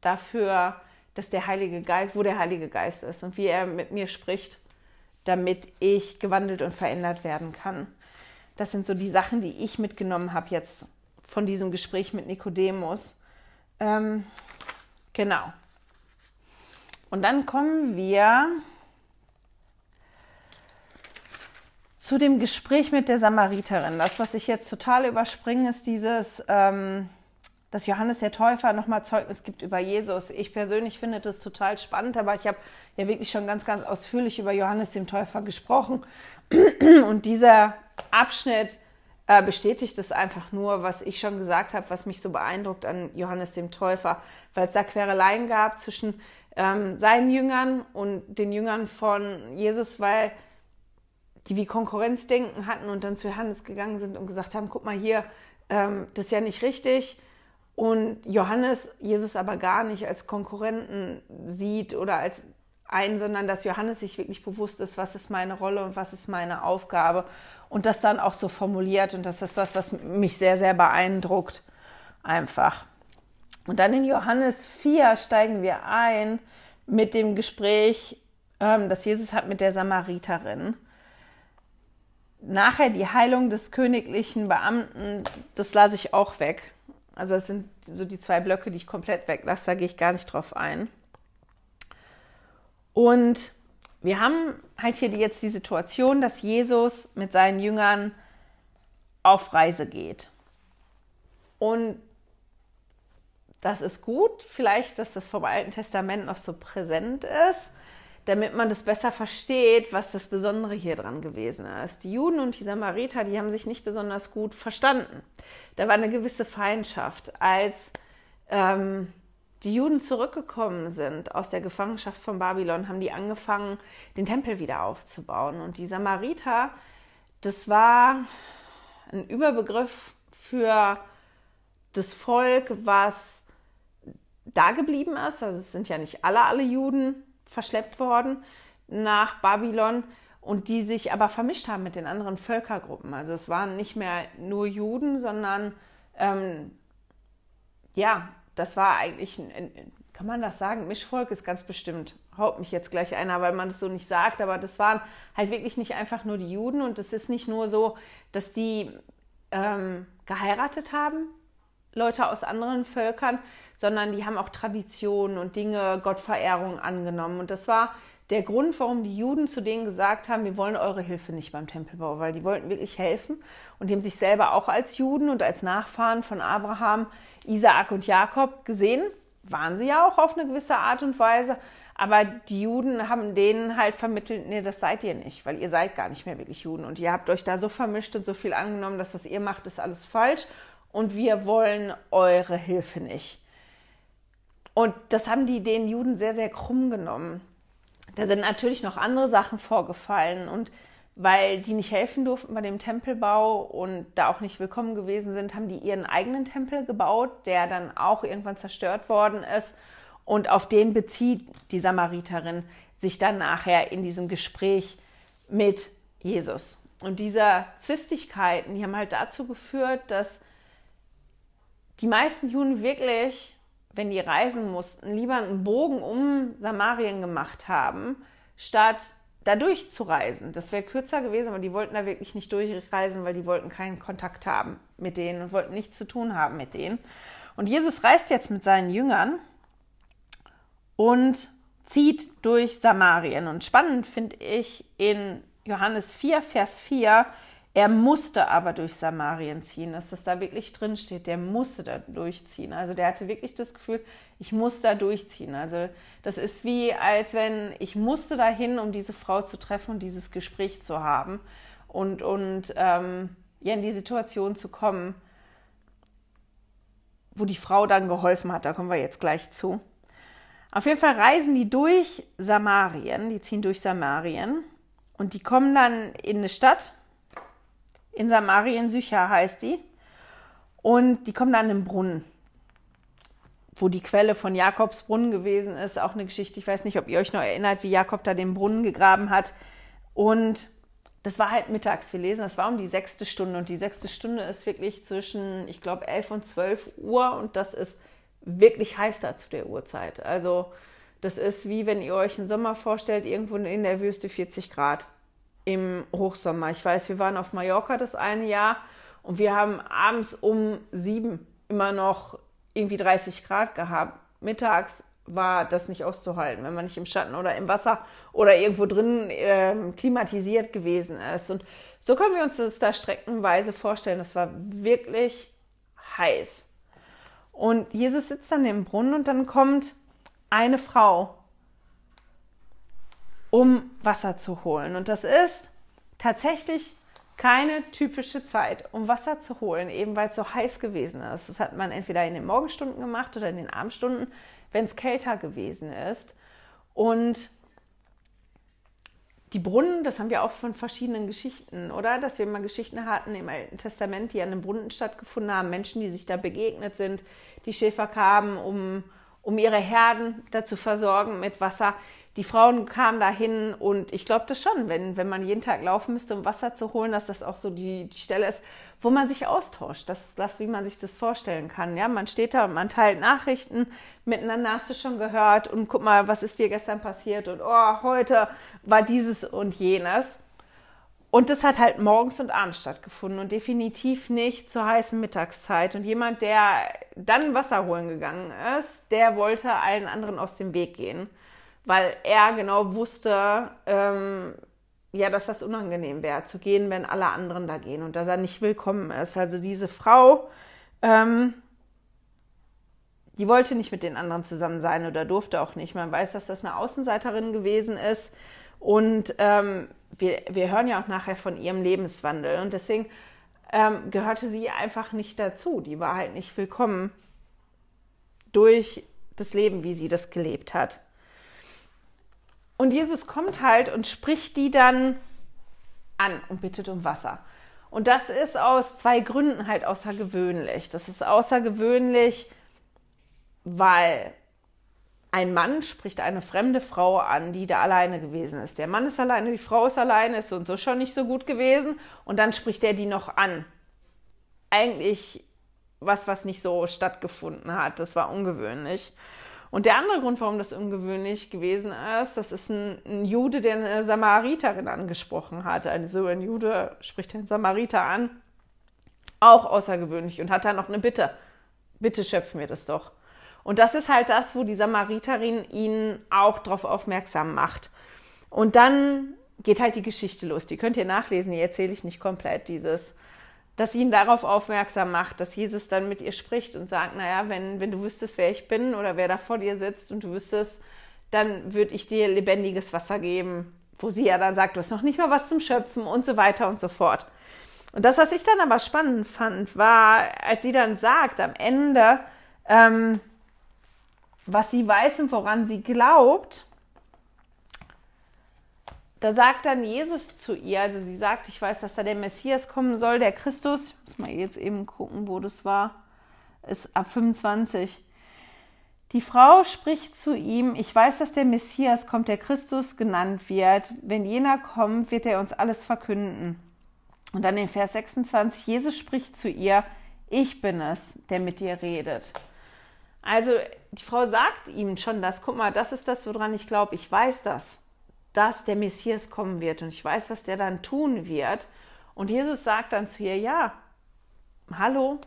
dafür, dass der Heilige Geist, wo der Heilige Geist ist und wie er mit mir spricht, damit ich gewandelt und verändert werden kann. Das sind so die Sachen, die ich mitgenommen habe jetzt von diesem Gespräch mit Nikodemus. Ähm, genau. Und dann kommen wir zu dem Gespräch mit der Samariterin. Das, was ich jetzt total überspringe, ist dieses, ähm, dass Johannes der Täufer nochmal Zeugnis gibt über Jesus. Ich persönlich finde das total spannend, aber ich habe ja wirklich schon ganz, ganz ausführlich über Johannes den Täufer gesprochen. Und dieser Abschnitt äh, bestätigt es einfach nur, was ich schon gesagt habe, was mich so beeindruckt an Johannes dem Täufer, weil es da Quereleien gab zwischen ähm, seinen Jüngern und den Jüngern von Jesus, weil die wie Konkurrenzdenken hatten und dann zu Johannes gegangen sind und gesagt haben, guck mal hier, ähm, das ist ja nicht richtig. Und Johannes Jesus aber gar nicht als Konkurrenten sieht oder als einen, sondern dass Johannes sich wirklich bewusst ist, was ist meine Rolle und was ist meine Aufgabe und das dann auch so formuliert und das ist was, was mich sehr, sehr beeindruckt einfach. Und dann in Johannes 4 steigen wir ein mit dem Gespräch, ähm, das Jesus hat mit der Samariterin. Nachher die Heilung des königlichen Beamten, das lasse ich auch weg. Also es sind so die zwei Blöcke, die ich komplett weglasse, da gehe ich gar nicht drauf ein. Und wir haben halt hier jetzt die Situation, dass Jesus mit seinen Jüngern auf Reise geht. Und das ist gut, vielleicht, dass das vom Alten Testament noch so präsent ist, damit man das besser versteht, was das Besondere hier dran gewesen ist. Die Juden und die Samariter, die haben sich nicht besonders gut verstanden. Da war eine gewisse Feindschaft, als ähm, die Juden zurückgekommen sind aus der Gefangenschaft von Babylon, haben die angefangen, den Tempel wieder aufzubauen. Und die Samariter, das war ein Überbegriff für das Volk, was da geblieben ist. Also es sind ja nicht alle, alle Juden verschleppt worden nach Babylon und die sich aber vermischt haben mit den anderen Völkergruppen. Also es waren nicht mehr nur Juden, sondern ähm, ja, das war eigentlich kann man das sagen? Mischvolk ist ganz bestimmt. Haut mich jetzt gleich einer, weil man das so nicht sagt, aber das waren halt wirklich nicht einfach nur die Juden und es ist nicht nur so, dass die ähm, geheiratet haben, Leute aus anderen Völkern, sondern die haben auch Traditionen und Dinge, Gottverehrung angenommen. Und das war der Grund, warum die Juden zu denen gesagt haben, wir wollen eure Hilfe nicht beim Tempelbau, weil die wollten wirklich helfen und die haben sich selber auch als Juden und als Nachfahren von Abraham, Isaak und Jakob gesehen. Waren sie ja auch auf eine gewisse Art und Weise. Aber die Juden haben denen halt vermittelt, nee, das seid ihr nicht, weil ihr seid gar nicht mehr wirklich Juden. Und ihr habt euch da so vermischt und so viel angenommen, dass was ihr macht, ist alles falsch. Und wir wollen eure Hilfe nicht. Und das haben die den Juden sehr, sehr krumm genommen. Da sind natürlich noch andere Sachen vorgefallen und weil die nicht helfen durften bei dem Tempelbau und da auch nicht willkommen gewesen sind, haben die ihren eigenen Tempel gebaut, der dann auch irgendwann zerstört worden ist. Und auf den bezieht die Samariterin sich dann nachher in diesem Gespräch mit Jesus. Und diese Zwistigkeiten, die haben halt dazu geführt, dass die meisten Juden wirklich wenn die reisen mussten, lieber einen Bogen um Samarien gemacht haben, statt da durchzureisen. Das wäre kürzer gewesen, aber die wollten da wirklich nicht durchreisen, weil die wollten keinen Kontakt haben mit denen und wollten nichts zu tun haben mit denen. Und Jesus reist jetzt mit seinen Jüngern und zieht durch Samarien. Und spannend finde ich in Johannes 4, Vers 4, er musste aber durch Samarien ziehen, dass das da wirklich drin steht. Der musste da durchziehen. Also der hatte wirklich das Gefühl, ich muss da durchziehen. Also das ist wie, als wenn ich musste dahin, um diese Frau zu treffen und dieses Gespräch zu haben und, und ähm, ja, in die Situation zu kommen, wo die Frau dann geholfen hat. Da kommen wir jetzt gleich zu. Auf jeden Fall reisen die durch Samarien, die ziehen durch Samarien und die kommen dann in eine Stadt, in Samarien Sycha heißt die. Und die kommen dann in den Brunnen, wo die Quelle von Jakobs Brunnen gewesen ist. Auch eine Geschichte, ich weiß nicht, ob ihr euch noch erinnert, wie Jakob da den Brunnen gegraben hat. Und das war halt mittags, wir lesen, das war um die sechste Stunde. Und die sechste Stunde ist wirklich zwischen, ich glaube, elf und zwölf Uhr. Und das ist wirklich heiß da zu der Uhrzeit. Also das ist wie wenn ihr euch einen Sommer vorstellt, irgendwo in der Wüste 40 Grad im Hochsommer. Ich weiß, wir waren auf Mallorca das eine Jahr und wir haben abends um sieben immer noch irgendwie 30 Grad gehabt. Mittags war das nicht auszuhalten, wenn man nicht im Schatten oder im Wasser oder irgendwo drin äh, klimatisiert gewesen ist. Und so können wir uns das da streckenweise vorstellen. Das war wirklich heiß. Und Jesus sitzt dann im Brunnen und dann kommt eine Frau um Wasser zu holen. Und das ist tatsächlich keine typische Zeit, um Wasser zu holen, eben weil es so heiß gewesen ist. Das hat man entweder in den Morgenstunden gemacht oder in den Abendstunden, wenn es kälter gewesen ist. Und die Brunnen, das haben wir auch von verschiedenen Geschichten, oder? Dass wir mal Geschichten hatten im Alten Testament, die an einem Brunnen stattgefunden haben, Menschen, die sich da begegnet sind, die Schäfer kamen, um, um ihre Herden dazu versorgen mit Wasser die Frauen kamen dahin und ich glaube das schon, wenn, wenn man jeden Tag laufen müsste, um Wasser zu holen, dass das auch so die, die Stelle ist, wo man sich austauscht. Das ist das, wie man sich das vorstellen kann. Ja, man steht da und man teilt Nachrichten miteinander, hast du schon gehört und guck mal, was ist dir gestern passiert und oh, heute war dieses und jenes. Und das hat halt morgens und abends stattgefunden und definitiv nicht zur heißen Mittagszeit. Und jemand, der dann Wasser holen gegangen ist, der wollte allen anderen aus dem Weg gehen weil er genau wusste, ähm, ja, dass das unangenehm wäre, zu gehen, wenn alle anderen da gehen und dass er nicht willkommen ist. Also diese Frau, ähm, die wollte nicht mit den anderen zusammen sein oder durfte auch nicht. Man weiß, dass das eine Außenseiterin gewesen ist und ähm, wir, wir hören ja auch nachher von ihrem Lebenswandel und deswegen ähm, gehörte sie einfach nicht dazu. Die war halt nicht willkommen durch das Leben, wie sie das gelebt hat. Und Jesus kommt halt und spricht die dann an und bittet um Wasser. Und das ist aus zwei Gründen halt außergewöhnlich. Das ist außergewöhnlich, weil ein Mann spricht eine fremde Frau an, die da alleine gewesen ist. Der Mann ist alleine, die Frau ist alleine, ist und so schon nicht so gut gewesen. Und dann spricht er die noch an. Eigentlich was, was nicht so stattgefunden hat. Das war ungewöhnlich. Und der andere Grund, warum das ungewöhnlich gewesen ist, das ist ein, ein Jude, der eine Samariterin angesprochen hat. Also ein Jude spricht einen Samariter an. Auch außergewöhnlich und hat dann noch eine Bitte. Bitte schöpfen wir das doch. Und das ist halt das, wo die Samariterin ihn auch darauf aufmerksam macht. Und dann geht halt die Geschichte los. Die könnt ihr nachlesen, die erzähle ich nicht komplett. Dieses, dass sie ihn darauf aufmerksam macht, dass Jesus dann mit ihr spricht und sagt, naja, wenn, wenn du wüsstest, wer ich bin oder wer da vor dir sitzt und du wüsstest, dann würde ich dir lebendiges Wasser geben, wo sie ja dann sagt, du hast noch nicht mal was zum Schöpfen und so weiter und so fort. Und das, was ich dann aber spannend fand, war, als sie dann sagt am Ende, ähm, was sie weiß und woran sie glaubt, da sagt dann Jesus zu ihr, also sie sagt, ich weiß, dass da der Messias kommen soll, der Christus, ich muss mal jetzt eben gucken, wo das war, ist ab 25. Die Frau spricht zu ihm, ich weiß, dass der Messias kommt, der Christus genannt wird. Wenn jener kommt, wird er uns alles verkünden. Und dann in Vers 26, Jesus spricht zu ihr, ich bin es, der mit dir redet. Also die Frau sagt ihm schon das, guck mal, das ist das, woran ich glaube, ich weiß das, dass der Messias kommen wird und ich weiß, was der dann tun wird. Und Jesus sagt dann zu ihr, ja, hallo,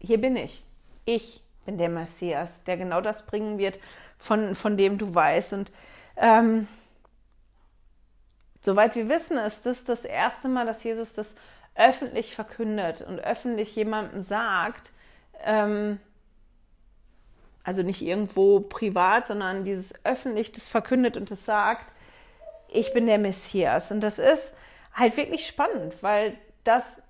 hier bin ich. Ich bin der Messias, der genau das bringen wird, von, von dem du weißt. Und ähm, soweit wir wissen, ist das das erste Mal, dass Jesus das öffentlich verkündet und öffentlich jemandem sagt, ähm, also nicht irgendwo privat, sondern dieses öffentlich das verkündet und das sagt, ich bin der Messias. Und das ist halt wirklich spannend, weil das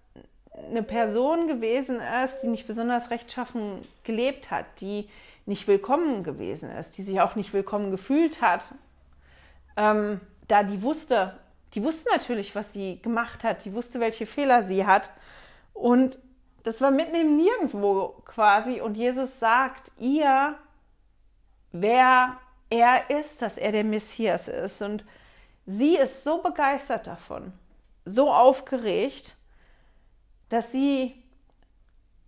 eine Person gewesen ist, die nicht besonders rechtschaffen gelebt hat, die nicht willkommen gewesen ist, die sich auch nicht willkommen gefühlt hat, ähm, da die wusste, die wusste natürlich, was sie gemacht hat, die wusste, welche Fehler sie hat und das war mitten im Nirgendwo quasi. Und Jesus sagt ihr, wer er ist, dass er der Messias ist. Und sie ist so begeistert davon, so aufgeregt, dass sie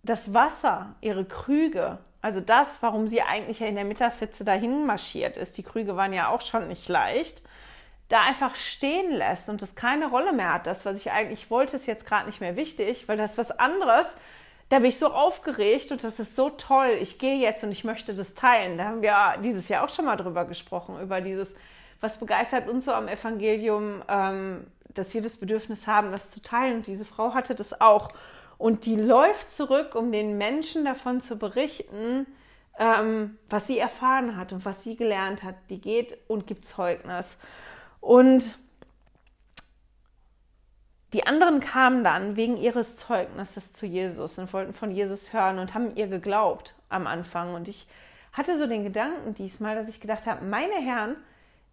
das Wasser, ihre Krüge, also das, warum sie eigentlich in der Mittagshitze dahin marschiert ist, die Krüge waren ja auch schon nicht leicht, da einfach stehen lässt und das keine Rolle mehr hat. Das, was ich eigentlich wollte, ist jetzt gerade nicht mehr wichtig, weil das ist was anderes. Da bin ich so aufgeregt und das ist so toll. Ich gehe jetzt und ich möchte das teilen. Da haben wir dieses Jahr auch schon mal drüber gesprochen, über dieses, was begeistert uns so am Evangelium, ähm, dass wir das Bedürfnis haben, das zu teilen. Und diese Frau hatte das auch. Und die läuft zurück, um den Menschen davon zu berichten, ähm, was sie erfahren hat und was sie gelernt hat. Die geht und gibt Zeugnis. Und die anderen kamen dann wegen ihres Zeugnisses zu Jesus und wollten von Jesus hören und haben ihr geglaubt am Anfang. Und ich hatte so den Gedanken diesmal, dass ich gedacht habe, meine Herren,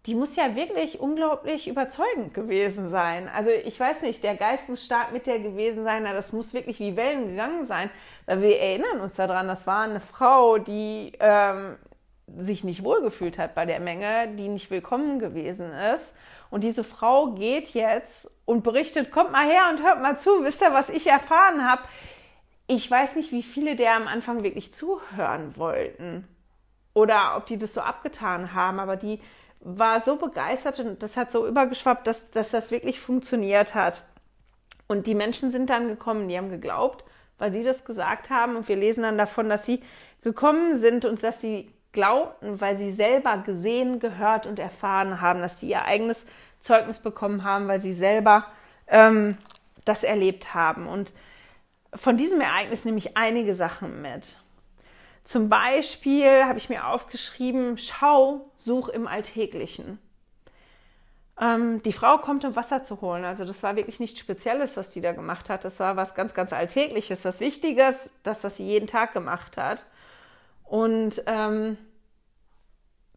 die muss ja wirklich unglaublich überzeugend gewesen sein. Also ich weiß nicht, der Geist muss stark mit der gewesen sein, das muss wirklich wie Wellen gegangen sein, weil wir erinnern uns daran, das war eine Frau, die ähm, sich nicht wohlgefühlt hat bei der Menge, die nicht willkommen gewesen ist. Und diese Frau geht jetzt und berichtet, kommt mal her und hört mal zu, wisst ihr, was ich erfahren habe? Ich weiß nicht, wie viele der am Anfang wirklich zuhören wollten oder ob die das so abgetan haben, aber die war so begeistert und das hat so übergeschwappt, dass, dass das wirklich funktioniert hat. Und die Menschen sind dann gekommen, die haben geglaubt, weil sie das gesagt haben. Und wir lesen dann davon, dass sie gekommen sind und dass sie glaubten, weil sie selber gesehen, gehört und erfahren haben, dass sie ihr eigenes Zeugnis bekommen haben, weil sie selber ähm, das erlebt haben. Und von diesem Ereignis nehme ich einige Sachen mit. Zum Beispiel habe ich mir aufgeschrieben, schau, such im Alltäglichen. Ähm, die Frau kommt, um Wasser zu holen. Also das war wirklich nichts Spezielles, was die da gemacht hat. Das war was ganz, ganz Alltägliches, was Wichtiges, das, was sie jeden Tag gemacht hat. Und ähm,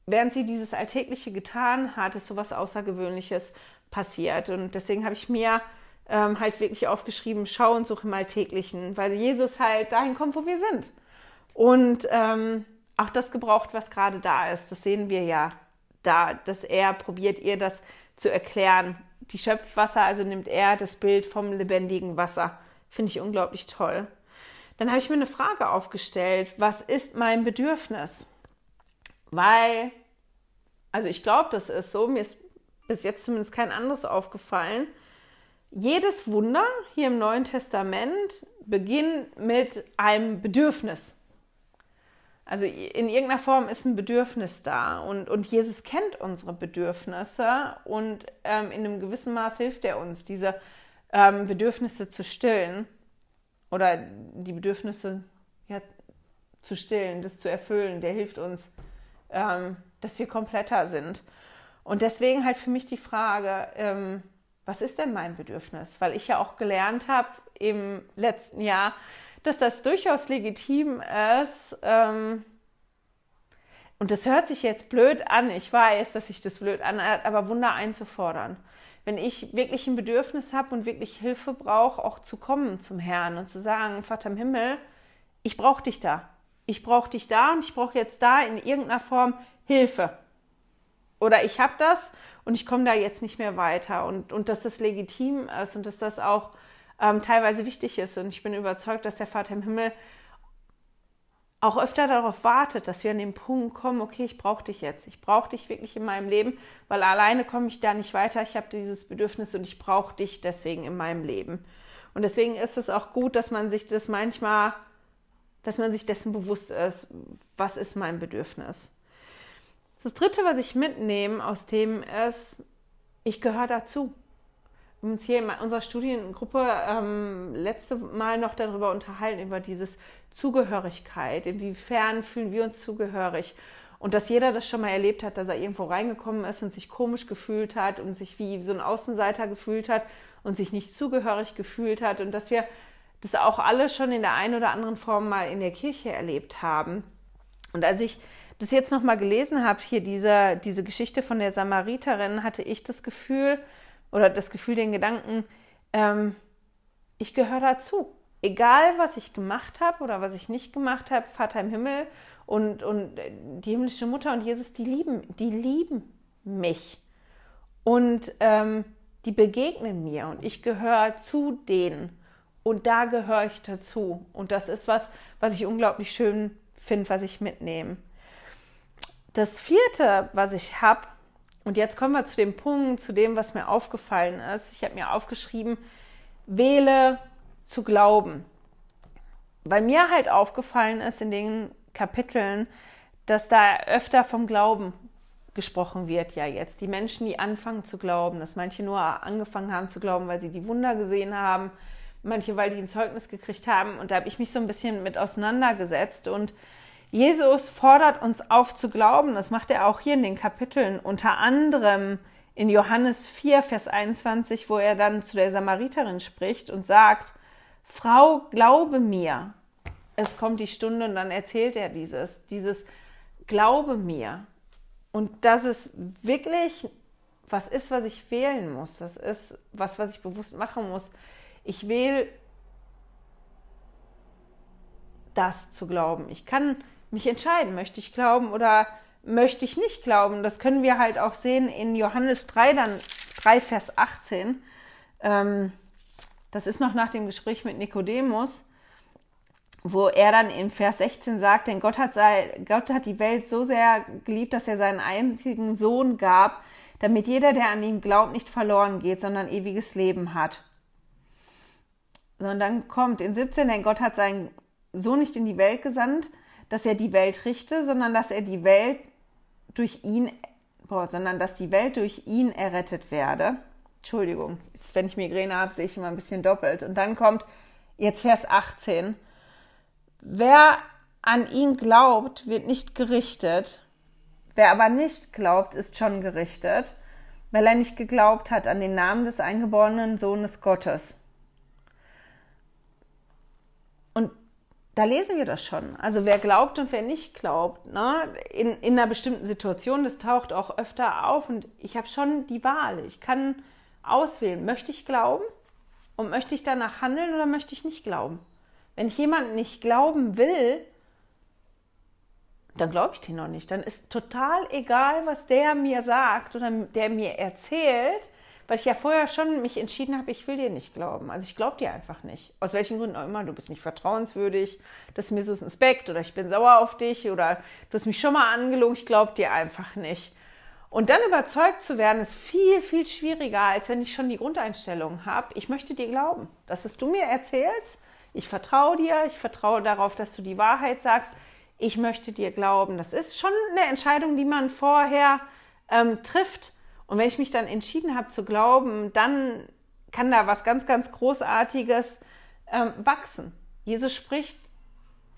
während sie dieses Alltägliche getan hat, ist so was Außergewöhnliches passiert. Und deswegen habe ich mir ähm, halt wirklich aufgeschrieben, schau und such im Alltäglichen, weil Jesus halt dahin kommt, wo wir sind. Und ähm, auch das gebraucht, was gerade da ist. Das sehen wir ja da, dass er probiert, ihr das zu erklären. Die Schöpfwasser, also nimmt er das Bild vom lebendigen Wasser. Finde ich unglaublich toll. Dann habe ich mir eine Frage aufgestellt, was ist mein Bedürfnis? Weil, also ich glaube, das ist so, mir ist bis jetzt zumindest kein anderes aufgefallen. Jedes Wunder hier im Neuen Testament beginnt mit einem Bedürfnis. Also in irgendeiner Form ist ein Bedürfnis da und, und Jesus kennt unsere Bedürfnisse und ähm, in einem gewissen Maß hilft er uns, diese ähm, Bedürfnisse zu stillen oder die Bedürfnisse ja, zu stillen, das zu erfüllen. Der hilft uns, ähm, dass wir kompletter sind. Und deswegen halt für mich die Frage, ähm, was ist denn mein Bedürfnis? Weil ich ja auch gelernt habe im letzten Jahr, dass das durchaus legitim ist. Ähm, und das hört sich jetzt blöd an. Ich weiß, dass sich das blöd anhört, aber Wunder einzufordern. Wenn ich wirklich ein Bedürfnis habe und wirklich Hilfe brauche, auch zu kommen zum Herrn und zu sagen, Vater im Himmel, ich brauche dich da. Ich brauche dich da und ich brauche jetzt da in irgendeiner Form Hilfe. Oder ich habe das und ich komme da jetzt nicht mehr weiter. Und, und dass das legitim ist und dass das auch ähm, teilweise wichtig ist. Und ich bin überzeugt, dass der Vater im Himmel auch öfter darauf wartet, dass wir an den Punkt kommen, okay, ich brauche dich jetzt. Ich brauche dich wirklich in meinem Leben, weil alleine komme ich da nicht weiter. Ich habe dieses Bedürfnis und ich brauche dich deswegen in meinem Leben. Und deswegen ist es auch gut, dass man sich das manchmal, dass man sich dessen bewusst ist, was ist mein Bedürfnis. Das dritte, was ich mitnehme aus dem ist, ich gehöre dazu uns hier in unserer Studiengruppe ähm, letzte Mal noch darüber unterhalten, über dieses Zugehörigkeit. Inwiefern fühlen wir uns zugehörig? Und dass jeder das schon mal erlebt hat, dass er irgendwo reingekommen ist und sich komisch gefühlt hat und sich wie so ein Außenseiter gefühlt hat und sich nicht zugehörig gefühlt hat. Und dass wir das auch alle schon in der einen oder anderen Form mal in der Kirche erlebt haben. Und als ich das jetzt nochmal gelesen habe, hier diese, diese Geschichte von der Samariterin, hatte ich das Gefühl, oder das Gefühl, den Gedanken, ähm, ich gehöre dazu. Egal, was ich gemacht habe oder was ich nicht gemacht habe, Vater im Himmel und, und die himmlische Mutter und Jesus, die lieben, die lieben mich. Und ähm, die begegnen mir und ich gehöre zu denen. Und da gehöre ich dazu. Und das ist was, was ich unglaublich schön finde, was ich mitnehme. Das vierte, was ich habe, und jetzt kommen wir zu dem Punkt, zu dem, was mir aufgefallen ist. Ich habe mir aufgeschrieben, wähle zu glauben. Weil mir halt aufgefallen ist in den Kapiteln, dass da öfter vom Glauben gesprochen wird ja jetzt. Die Menschen, die anfangen zu glauben, dass manche nur angefangen haben zu glauben, weil sie die Wunder gesehen haben, manche, weil die ein Zeugnis gekriegt haben. Und da habe ich mich so ein bisschen mit auseinandergesetzt und Jesus fordert uns auf zu glauben. Das macht er auch hier in den Kapiteln, unter anderem in Johannes 4, Vers 21, wo er dann zu der Samariterin spricht und sagt, Frau, glaube mir. Es kommt die Stunde und dann erzählt er dieses, dieses Glaube mir. Und dass es wirklich was ist, was ich wählen muss. Das ist was, was ich bewusst machen muss. Ich wähle das zu glauben. Ich kann mich entscheiden, möchte ich glauben oder möchte ich nicht glauben. Das können wir halt auch sehen in Johannes 3, dann 3, Vers 18. Ähm, das ist noch nach dem Gespräch mit Nikodemus, wo er dann in Vers 16 sagt, denn Gott hat, sei, Gott hat die Welt so sehr geliebt, dass er seinen einzigen Sohn gab, damit jeder, der an ihn glaubt, nicht verloren geht, sondern ewiges Leben hat. Sondern dann kommt in 17, denn Gott hat seinen Sohn nicht in die Welt gesandt, dass er die Welt richte, sondern dass er die Welt durch ihn, boah, sondern dass die Welt durch ihn errettet werde. Entschuldigung, jetzt, wenn ich Migräne habe, sehe ich immer ein bisschen doppelt. Und dann kommt jetzt Vers 18. Wer an ihn glaubt, wird nicht gerichtet. Wer aber nicht glaubt, ist schon gerichtet, weil er nicht geglaubt hat an den Namen des eingeborenen Sohnes Gottes. Da lesen wir das schon. Also wer glaubt und wer nicht glaubt, ne? in, in einer bestimmten Situation, das taucht auch öfter auf und ich habe schon die Wahl. Ich kann auswählen, möchte ich glauben und möchte ich danach handeln oder möchte ich nicht glauben. Wenn ich jemanden nicht glauben will, dann glaube ich den noch nicht. Dann ist total egal, was der mir sagt oder der mir erzählt, weil ich ja vorher schon mich entschieden habe, ich will dir nicht glauben. Also ich glaube dir einfach nicht. Aus welchen Gründen auch immer. Du bist nicht vertrauenswürdig, du hast mir so Inspekt oder ich bin sauer auf dich oder du hast mich schon mal angelogen. Ich glaube dir einfach nicht. Und dann überzeugt zu werden, ist viel, viel schwieriger, als wenn ich schon die Grundeinstellung habe. Ich möchte dir glauben. Das, was du mir erzählst, ich vertraue dir, ich vertraue darauf, dass du die Wahrheit sagst. Ich möchte dir glauben. Das ist schon eine Entscheidung, die man vorher ähm, trifft. Und wenn ich mich dann entschieden habe zu glauben, dann kann da was ganz, ganz Großartiges ähm, wachsen. Jesus spricht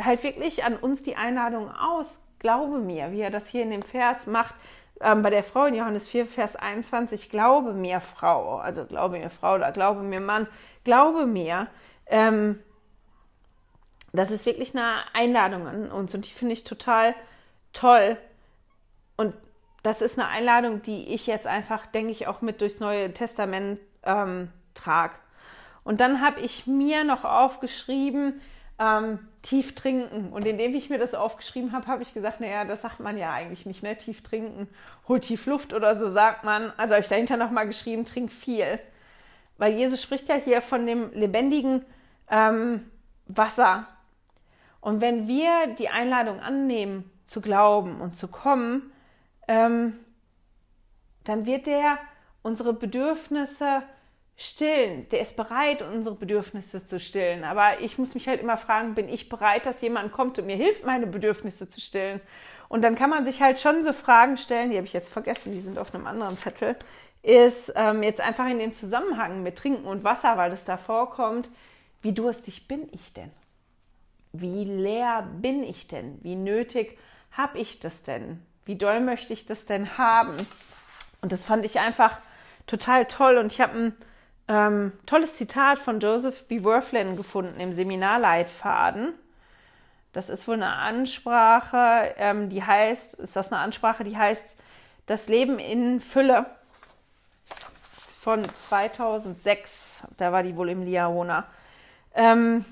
halt wirklich an uns die Einladung aus. Glaube mir, wie er das hier in dem Vers macht, ähm, bei der Frau in Johannes 4, Vers 21, glaube mir, Frau, also glaube mir, Frau oder glaube mir, Mann, glaube mir. Ähm, das ist wirklich eine Einladung an uns und die finde ich total toll. Und das ist eine Einladung, die ich jetzt einfach, denke ich, auch mit durchs Neue Testament ähm, trage. Und dann habe ich mir noch aufgeschrieben, ähm, tief trinken. Und indem ich mir das aufgeschrieben habe, habe ich gesagt, naja, das sagt man ja eigentlich nicht, ne? Tief trinken, hol tief Luft oder so sagt man. Also habe ich dahinter nochmal geschrieben, trink viel. Weil Jesus spricht ja hier von dem lebendigen ähm, Wasser. Und wenn wir die Einladung annehmen, zu glauben und zu kommen, ähm, dann wird der unsere Bedürfnisse stillen. Der ist bereit, unsere Bedürfnisse zu stillen. Aber ich muss mich halt immer fragen, bin ich bereit, dass jemand kommt und mir hilft, meine Bedürfnisse zu stillen? Und dann kann man sich halt schon so Fragen stellen, die habe ich jetzt vergessen, die sind auf einem anderen Zettel, ist ähm, jetzt einfach in dem Zusammenhang mit Trinken und Wasser, weil das da vorkommt, wie durstig bin ich denn? Wie leer bin ich denn? Wie nötig habe ich das denn? Wie doll möchte ich das denn haben? Und das fand ich einfach total toll. Und ich habe ein ähm, tolles Zitat von Joseph B. Worthland gefunden im Seminarleitfaden. Das ist wohl eine Ansprache, ähm, die heißt, ist das eine Ansprache, die heißt Das Leben in Fülle von 2006. Da war die wohl im Liaona. Ähm,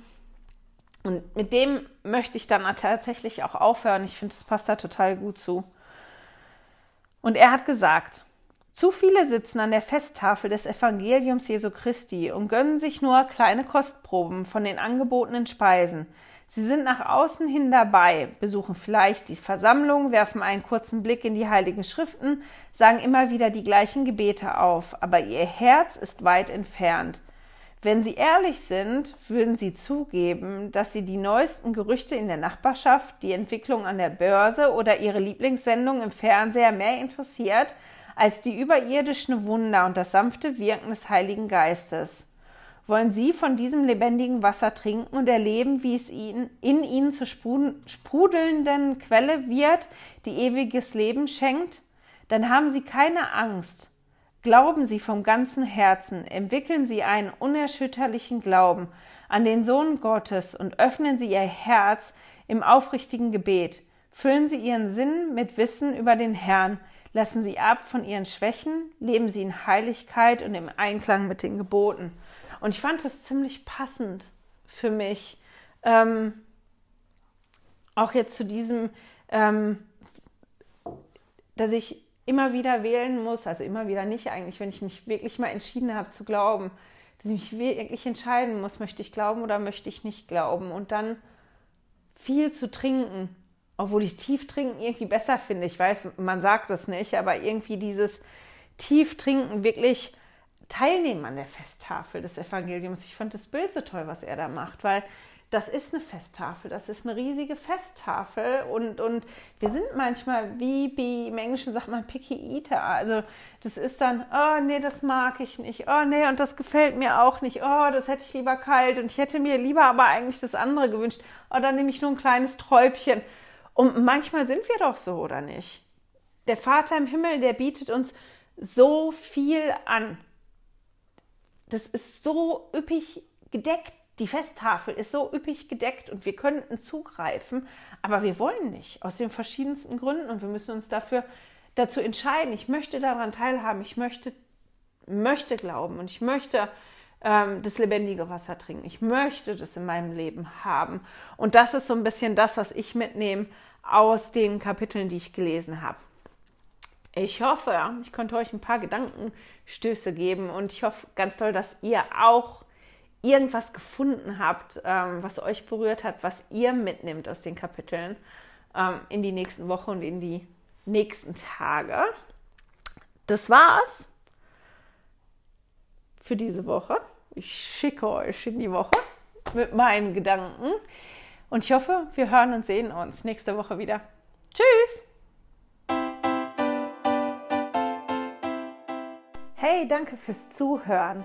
und mit dem möchte ich dann tatsächlich auch aufhören. Ich finde, das passt da total gut zu. Und er hat gesagt, zu viele sitzen an der Festtafel des Evangeliums Jesu Christi und gönnen sich nur kleine Kostproben von den angebotenen Speisen. Sie sind nach außen hin dabei, besuchen vielleicht die Versammlung, werfen einen kurzen Blick in die heiligen Schriften, sagen immer wieder die gleichen Gebete auf, aber ihr Herz ist weit entfernt. Wenn Sie ehrlich sind, würden Sie zugeben, dass Sie die neuesten Gerüchte in der Nachbarschaft, die Entwicklung an der Börse oder Ihre Lieblingssendung im Fernseher mehr interessiert als die überirdischen Wunder und das sanfte Wirken des Heiligen Geistes. Wollen Sie von diesem lebendigen Wasser trinken und erleben, wie es Ihnen, in Ihnen zur sprudelnden Quelle wird, die ewiges Leben schenkt? Dann haben Sie keine Angst Glauben Sie vom ganzen Herzen, entwickeln Sie einen unerschütterlichen Glauben an den Sohn Gottes und öffnen Sie Ihr Herz im aufrichtigen Gebet. Füllen Sie Ihren Sinn mit Wissen über den Herrn, lassen Sie ab von Ihren Schwächen, leben Sie in Heiligkeit und im Einklang mit den Geboten. Und ich fand das ziemlich passend für mich, ähm, auch jetzt zu diesem, ähm, dass ich immer wieder wählen muss, also immer wieder nicht eigentlich, wenn ich mich wirklich mal entschieden habe zu glauben, dass ich mich wirklich entscheiden muss, möchte ich glauben oder möchte ich nicht glauben und dann viel zu trinken, obwohl ich tief trinken irgendwie besser finde. Ich weiß, man sagt das nicht, aber irgendwie dieses tief trinken wirklich teilnehmen an der Festtafel des Evangeliums. Ich fand das Bild so toll, was er da macht, weil das ist eine Festtafel, das ist eine riesige Festtafel und, und wir sind manchmal, wie, im Englischen sagt man, picky eater. Also das ist dann, oh nee, das mag ich nicht, oh nee, und das gefällt mir auch nicht, oh, das hätte ich lieber kalt und ich hätte mir lieber aber eigentlich das andere gewünscht, oh, dann nehme ich nur ein kleines Träubchen. Und manchmal sind wir doch so, oder nicht? Der Vater im Himmel, der bietet uns so viel an. Das ist so üppig gedeckt die Festtafel ist so üppig gedeckt und wir könnten zugreifen, aber wir wollen nicht, aus den verschiedensten Gründen und wir müssen uns dafür dazu entscheiden. Ich möchte daran teilhaben, ich möchte, möchte glauben und ich möchte ähm, das lebendige Wasser trinken. Ich möchte das in meinem Leben haben. Und das ist so ein bisschen das, was ich mitnehme aus den Kapiteln, die ich gelesen habe. Ich hoffe, ich konnte euch ein paar Gedankenstöße geben und ich hoffe ganz toll, dass ihr auch irgendwas gefunden habt, ähm, was euch berührt hat, was ihr mitnimmt aus den Kapiteln ähm, in die nächsten Wochen und in die nächsten Tage. Das war's für diese Woche. Ich schicke euch in die Woche mit meinen Gedanken und ich hoffe, wir hören und sehen uns nächste Woche wieder. Tschüss! Hey, danke fürs Zuhören.